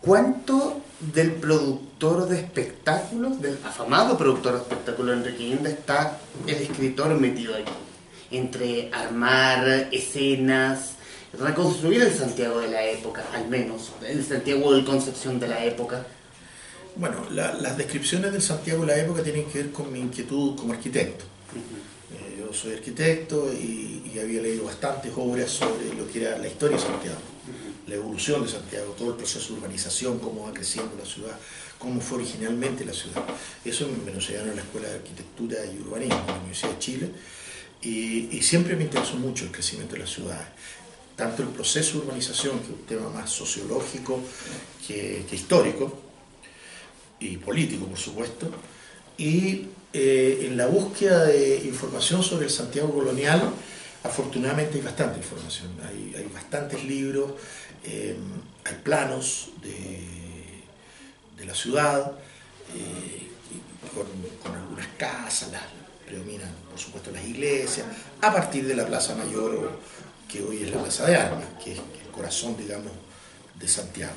¿Cuánto del productor de espectáculos, del afamado productor de espectáculos Enrique Inda, está el escritor metido aquí? Entre armar escenas, reconstruir el Santiago de la época, al menos, el Santiago de Concepción de la época. Bueno, la, las descripciones del Santiago de la época tienen que ver con mi inquietud como arquitecto. Uh -huh. eh, yo soy arquitecto y, y, había leído bastantes obras sobre lo que era la historia de Santiago la evolución de Santiago, todo el proceso de urbanización, cómo va creciendo la ciudad, cómo fue originalmente la ciudad. Eso me lo enseñaron en la Escuela de Arquitectura y Urbanismo de la Universidad de Chile y, siempre me interesó mucho el crecimiento de las ciudades. Tanto el proceso de urbanización, que es un tema más sociológico que, que histórico y político, por supuesto, y eh, en la búsqueda de información sobre el Santiago colonial, afortunadamente hay bastante información, hay, hay bastantes libros, eh, hay planos de, de la ciudad, eh, con, con, algunas casas, las, predominan por supuesto las iglesias, a partir de la Plaza Mayor, que hoy es la Plaza de Armas, que es el corazón, digamos, de Santiago.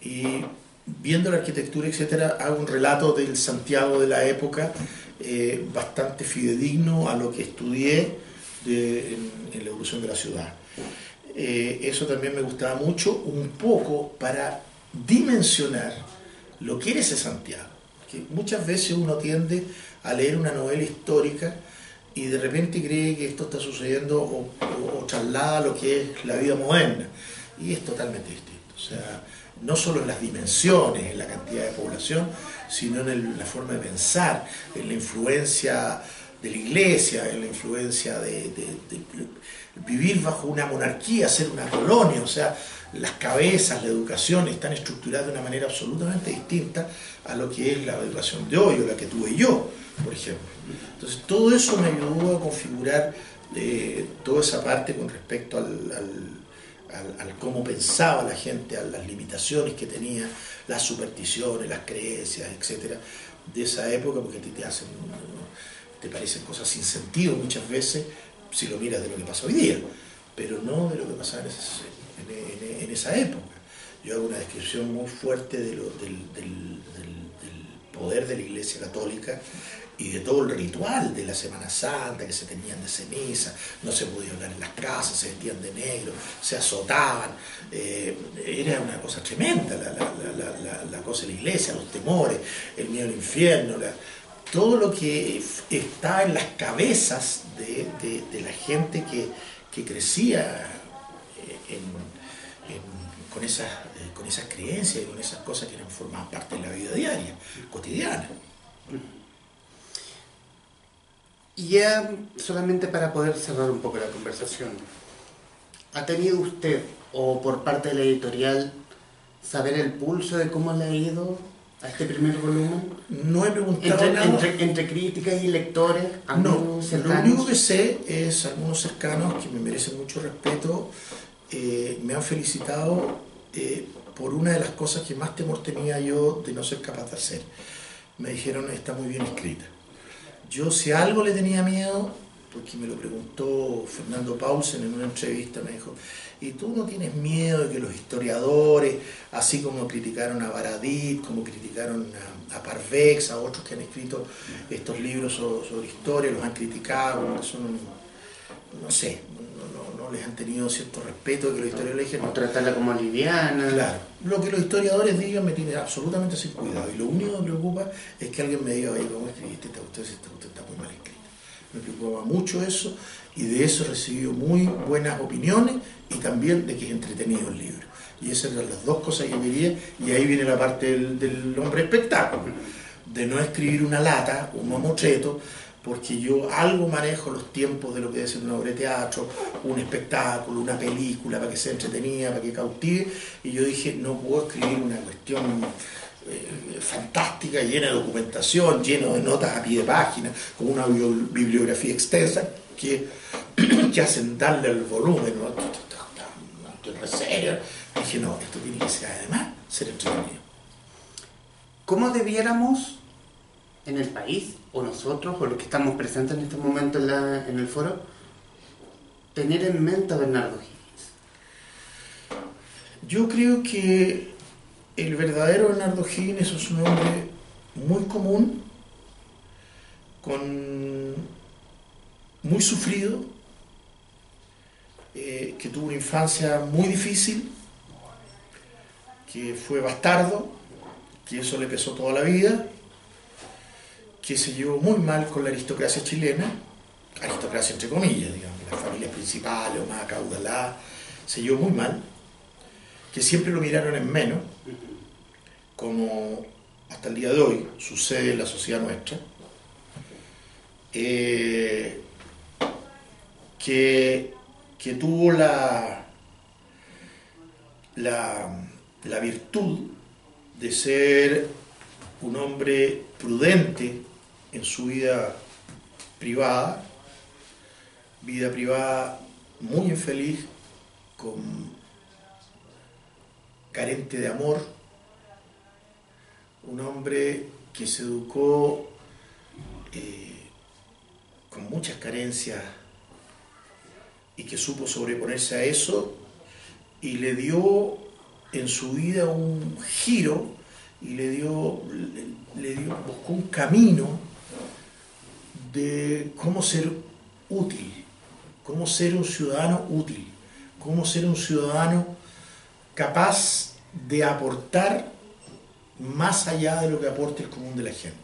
Y viendo la arquitectura, etcétera, hago un relato del Santiago de la época eh, bastante fidedigno a lo que estudié de, en, en la evolución de la ciudad eh, eso también me gustaba mucho, un poco para dimensionar lo que era ese Santiago. Que muchas veces uno tiende a leer una novela histórica y de repente cree que esto está sucediendo o, traslada lo que es la vida moderna. Y es totalmente distinto. O sea, no solo en las dimensiones, en la cantidad de población, sino en la forma de pensar, en la influencia de la iglesia, en la influencia de, de, vivir bajo una monarquía, ser una colonia, o sea, las cabezas, la educación están estructuradas de una manera absolutamente distinta a lo que es la educación de hoy o la que tuve yo, por ejemplo. Entonces, todo eso me ayudó a configurar eh, toda esa parte con respecto al, al, al, al, cómo pensaba la gente, a las limitaciones que tenía, las supersticiones, las creencias, etcétera, de esa época, porque te, te hacen, te parecen cosas sin sentido muchas veces si lo miras de lo que pasa hoy día, pero no de lo que pasaba en, en, en, en esa época. Yo hago una descripción muy fuerte de lo, del, del, del, del, poder de la Iglesia Católica y de todo el ritual de la Semana Santa, que se tenían de ceniza, no se podía hablar en las casas, se vestían de negro, se azotaban, eh, era una cosa tremenda la, la, la, cosa de la iglesia, los temores, el miedo al infierno, todo lo que está en las cabezas de, de, la gente que, que crecía en, con, esas, con esas creencias y con esas cosas que eran formaban parte de la vida diaria, cotidiana. Y ya solamente para poder cerrar un poco la conversación, ¿ha tenido usted, o por parte de la editorial, saber el pulso de cómo le ha ido a este primer volumen? No he preguntado entre, nada. Entre, entre, críticas y lectores, no, cercanos. Lo único que sé es algunos cercanos que me merecen mucho respeto, eh, me han felicitado eh, por una de las cosas que más temor tenía yo de no ser capaz de hacer. Me dijeron, está muy bien escrita. Yo si algo le tenía miedo, porque me lo preguntó Fernando Paulsen en una entrevista, me dijo, ¿y tú no tienes miedo de que los historiadores, así como criticaron a Baradit, como criticaron a, a Parvex, a otros que han escrito estos libros sobre, historia, los han criticado, son, no sé, no, les han tenido cierto respeto que los historiadores dijeron... Tratarla como liviana. Claro, lo que los historiadores digan me tiene absolutamente sin cuidado, y lo único que me preocupa es que alguien me diga, oye, ¿cómo escribiste esta usted, esta usted está muy mal escrita? Me preocupaba mucho eso, y de eso he recibido muy buenas opiniones, y también de que es entretenido el libro. Y esas eran las dos cosas que quería, y ahí viene la parte del, del hombre espectáculo, de no escribir una lata, un mamotreto, porque yo algo manejo los tiempos de lo que ser una obra de teatro, un espectáculo, una película, para que sea entretenida, para que cautive, y yo dije, no puedo escribir una cuestión eh, fantástica, llena de documentación, lleno de notas a pie de página, con una bibliografía extensa, que, <clears throat> que hacen darle el volumen, ¿no? serio. Dije, no, esto tiene que ser además ser entretenido. ¿Cómo debiéramos en el país, o nosotros, o los que estamos presentes en este momento en, el foro, tener en mente a Bernardo Higgins? Yo creo que el verdadero Bernardo Higgins es un hombre muy común, con muy sufrido, eh, que tuvo una infancia muy difícil, que fue bastardo, que eso le pesó toda la vida, que se llevó muy mal con la aristocracia chilena, aristocracia entre comillas, digamos, las familias principales o más acaudaladas, se llevó muy mal, que siempre lo miraron en menos, como hasta el día de hoy sucede en la sociedad nuestra, eh, que, que, tuvo la, la, la virtud de ser un hombre prudente en su vida privada, vida privada muy infeliz, con, carente de amor, un hombre que se educó eh, con muchas carencias y que supo sobreponerse a eso y le dio en su vida un giro y le dio, le dio buscó un camino de cómo ser útil, cómo ser un ciudadano útil, cómo ser un ciudadano capaz de aportar más allá de lo que aporte el común de la gente.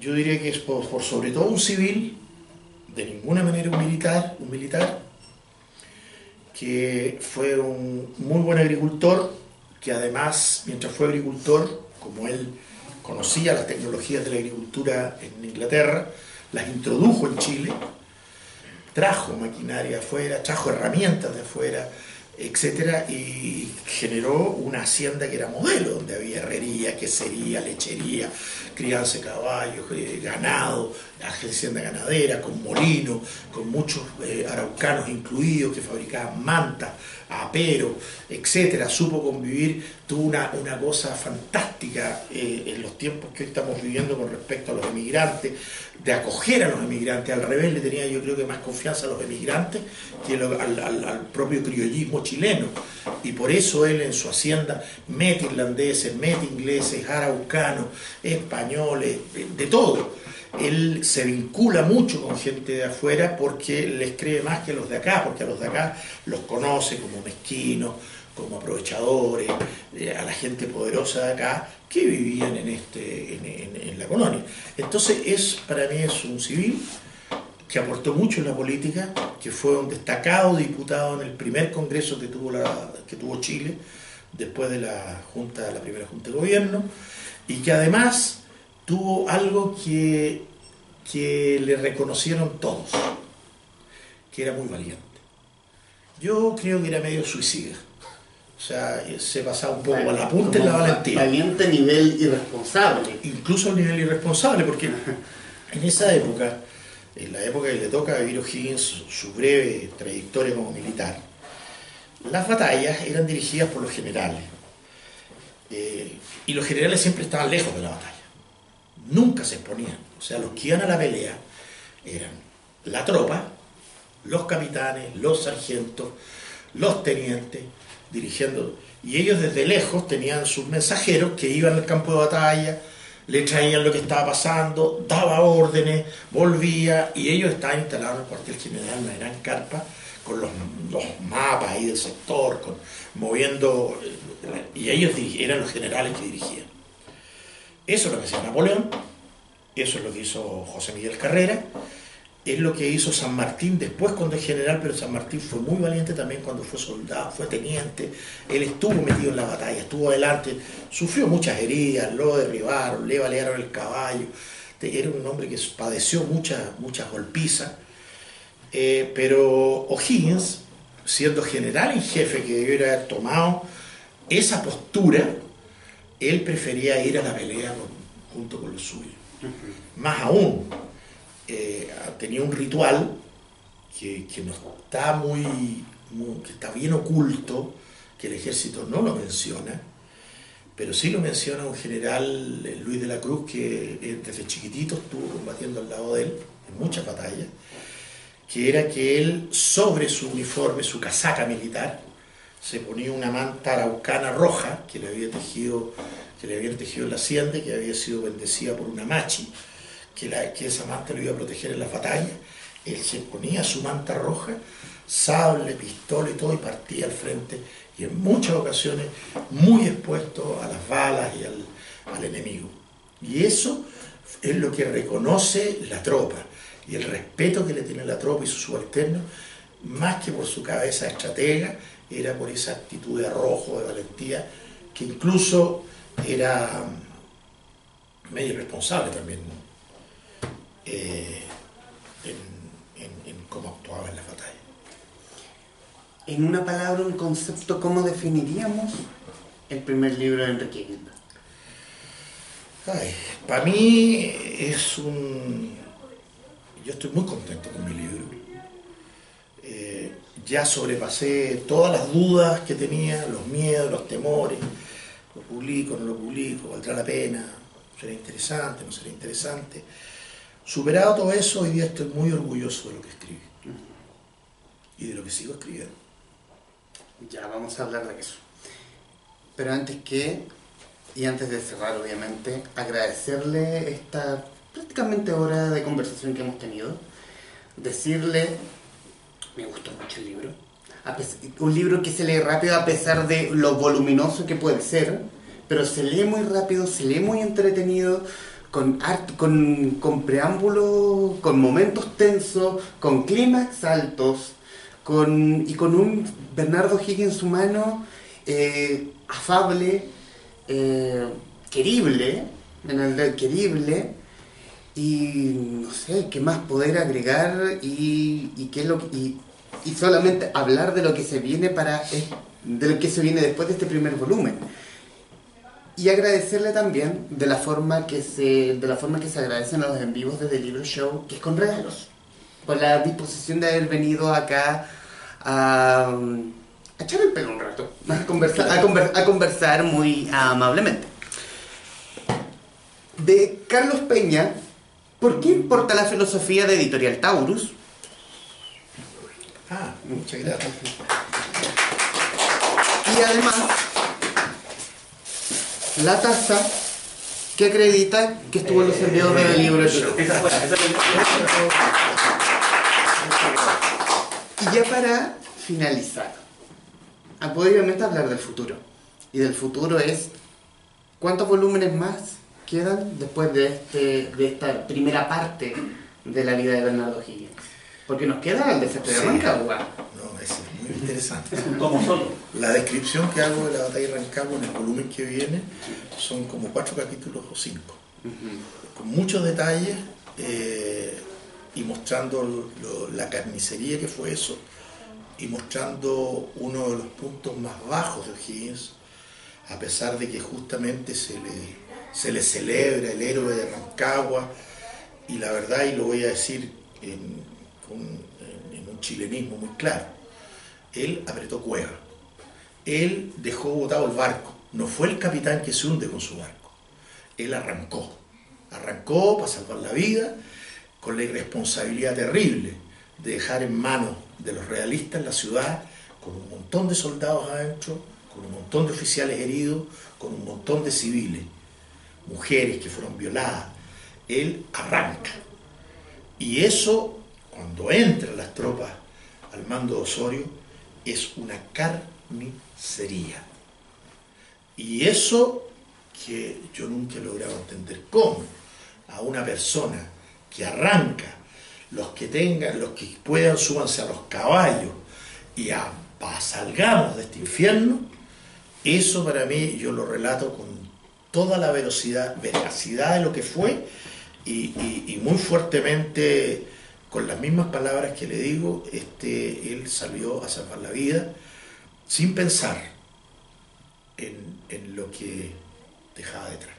Yo diría que es por, sobre todo un civil, de ninguna manera un militar, un militar, que fue un muy buen agricultor, que además, mientras fue agricultor, como él conocía las tecnologías de la agricultura en Inglaterra, las introdujo en Chile, trajo maquinaria afuera, trajo herramientas de afuera, etcétera, y generó una hacienda que era modelo, donde había herrería, quesería, lechería, crianza de caballos, eh, ganado, hacienda ganadera, con molino, con muchos eh, araucanos incluidos que fabricaban mantas, apero, etcétera, supo convivir, tuvo una, una cosa fantástica eh, en los tiempos que hoy estamos viviendo con respecto a los emigrantes, de acoger a los emigrantes, al revés le tenía yo creo que más confianza a los emigrantes que al, propio criollismo chileno, y por eso él en su hacienda mete irlandeses, mete ingleses, araucanos, españoles, de todo él se vincula mucho con gente de afuera porque les cree más que a los de acá, porque a los de acá los conoce como mezquinos, como aprovechadores, eh, a la gente poderosa de acá que vivían en, este, en, la colonia. Entonces es, para mí es un civil que aportó mucho en la política, que fue un destacado diputado en el primer congreso que tuvo, la, que tuvo Chile, después de la, junta, la primera junta de gobierno, y que además tuvo algo que, que le reconocieron todos, que era muy valiente. Yo creo que era medio suicida. O sea, se pasaba un poco a la punta en la valentía. Valiente a nivel irresponsable. Incluso a nivel irresponsable, porque <laughs> en esa época, en la época que le toca a Viro Higgins su breve trayectoria como militar, las batallas eran dirigidas por los generales. Eh, y los generales siempre estaban lejos de la batalla nunca se exponían. O sea, los que iban a la pelea eran la tropa, los capitanes, los sargentos, los tenientes, dirigiendo. Y ellos desde lejos tenían sus mensajeros que iban al campo de batalla, le traían lo que estaba pasando, daba órdenes, volvía, y ellos estaban instalados en el cuartel general, en una gran carpa, con los, mapas ahí del sector, con, moviendo, y ellos eran los generales que dirigían. Eso es lo que hacía Napoleón, eso es lo que hizo José Miguel Carrera, es lo que hizo San Martín después cuando es general, pero San Martín fue muy valiente también cuando fue soldado, fue teniente, él estuvo metido en la batalla, estuvo adelante, sufrió muchas heridas, lo derribaron, le balearon el caballo, era un hombre que padeció muchas muchas golpizas, eh, pero O'Higgins, siendo general en jefe que debiera haber tomado esa postura, él prefería ir a la pelea junto con los suyos. Más aún, eh, tenía un ritual que, no está muy, que está bien oculto, que el ejército no lo menciona, pero sí lo menciona un general, eh, Luis de la Cruz, que eh, desde chiquitito estuvo combatiendo al lado de él en muchas batallas, que era que él sobre su uniforme, su casaca militar, se ponía una manta araucana roja que le había tejido, que le habían tejido en la hacienda, que había sido bendecida por una machi, que, la, que esa manta lo iba a proteger en las batallas. Él se ponía su manta roja, sable, pistola y todo, y partía al frente, y en muchas ocasiones muy expuesto a las balas y al, al enemigo. Y eso es lo que reconoce la tropa, y el respeto que le tiene la tropa y sus subalternos, más que por su cabeza estratega, era por esa actitud de arrojo, de valentía, que incluso era medio irresponsable también eh, en, cómo actuaba en la batalla. En una palabra, un concepto, ¿cómo definiríamos el primer libro de Enrique Guilda? Para mí es un... Yo estoy muy contento con mi libro. Eh, ya sobrepasé todas las dudas que tenía, los miedos, los temores. Lo publico, no lo publico, valdrá la pena, será interesante, no será interesante. Superado todo eso, hoy día estoy muy orgulloso de lo que escribí y de lo que sigo escribiendo. Ya vamos a hablar de eso. Pero antes que, y antes de cerrar obviamente, agradecerle esta prácticamente hora de conversación que hemos tenido, decirle, me gustó mucho el libro, un libro que se lee rápido a pesar de lo voluminoso que puede ser, pero se lee muy rápido, se lee muy entretenido, con, con, con preámbulos, con momentos tensos, con clímax altos, con, y con un Bernardo Higgins humano eh, afable, eh, querible, en el querible, y no sé, qué más poder agregar y, qué es lo y, y, solamente hablar de lo que se viene para de lo que se viene después de este primer volumen. Y agradecerle también de la forma que se de la forma que se agradecen a los en vivos desde el libro show que es con regalos. Por la disposición de haber venido acá a, echar el pelo un rato a conversar, a, conversar muy amablemente. De Carlos Peña ¿por qué importa la filosofía de Editorial Taurus? Ah, muchas gracias. Y además la taza que acredita que estuvo en los enviados del libro Y ya para finalizar, obviamente hablar del futuro. Y del futuro es cuántos volúmenes más quedan después de, este, de esta primera parte de la vida de Bernardo Higgins. Porque nos queda el desastre de Rancagua. No, es muy interesante. como solo. La descripción que hago de la batalla de Rancagua en el volumen que viene son como cuatro capítulos o cinco. Con muchos detalles eh, y mostrando la carnicería que fue eso y mostrando uno de los puntos más bajos de O'Higgins, a pesar de que justamente se le, se le celebra el héroe de Rancagua, y la verdad, y lo voy a decir en, un chilenismo muy claro, él apretó cuerda. Él dejó botado el barco. No fue el capitán que se hunde con su barco. Él arrancó. Arrancó para salvar la vida con la irresponsabilidad terrible de dejar en manos de los realistas la ciudad con un montón de soldados adentro, con un montón de oficiales heridos, con un montón de civiles, mujeres que fueron violadas. Él arranca. Y eso cuando entran las tropas al mando de Osorio, es una carnicería. Y eso que yo nunca he logrado entender cómo a una persona que arranca, los que tengan, los que puedan, súbanse a los caballos y a, salgamos de este infierno, eso para mí yo lo relato con toda la velocidad, veracidad de lo que fue y, muy fuertemente, con las mismas palabras que le digo, este, él salió a salvar la vida sin pensar en, en lo que dejaba detrás.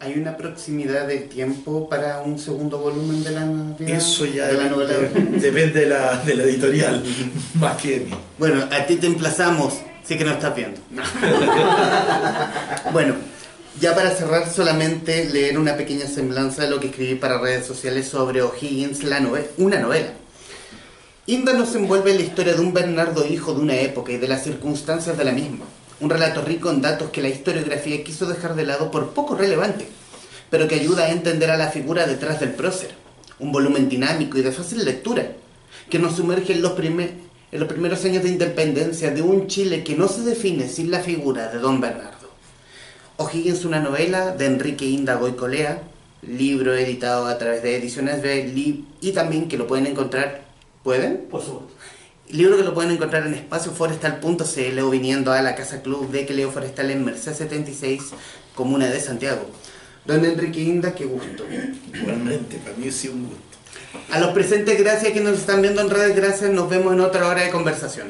¿Hay una proximidad de tiempo para un segundo volumen de la, de Eso ya de la novela? depende de la, de la editorial, <laughs> más que de mí. Bueno, a ti te emplazamos, sí que no estás viendo. <laughs> bueno, ya para cerrar, solamente leer una pequeña semblanza de lo que escribí para redes sociales sobre O'Higgins, la una novela. Inda nos envuelve en la historia de un Bernardo hijo de una época y de las circunstancias de la misma un relato rico en datos que la historiografía quiso dejar de lado por poco relevante, pero que ayuda a entender a la figura detrás del prócer. Un volumen dinámico y de fácil lectura, que nos sumerge en los, en los primeros años de independencia de un Chile que no se define sin la figura de Don Bernardo. O'Higgins, una novela de Enrique Inda Goicolea, libro editado a través de Ediciones B y también que lo pueden encontrar. ¿Pueden? Por supuesto. Libro que lo pueden encontrar en espacioforestal.cl o viniendo a la Casa Club de Cleo Forestal en Merced 76, Comuna de Santiago. Don Enrique Inda, qué gusto. Igualmente, para mí sí un gusto. A los presentes, gracias que nos están viendo en redes, gracias. Nos vemos en otra hora de conversación.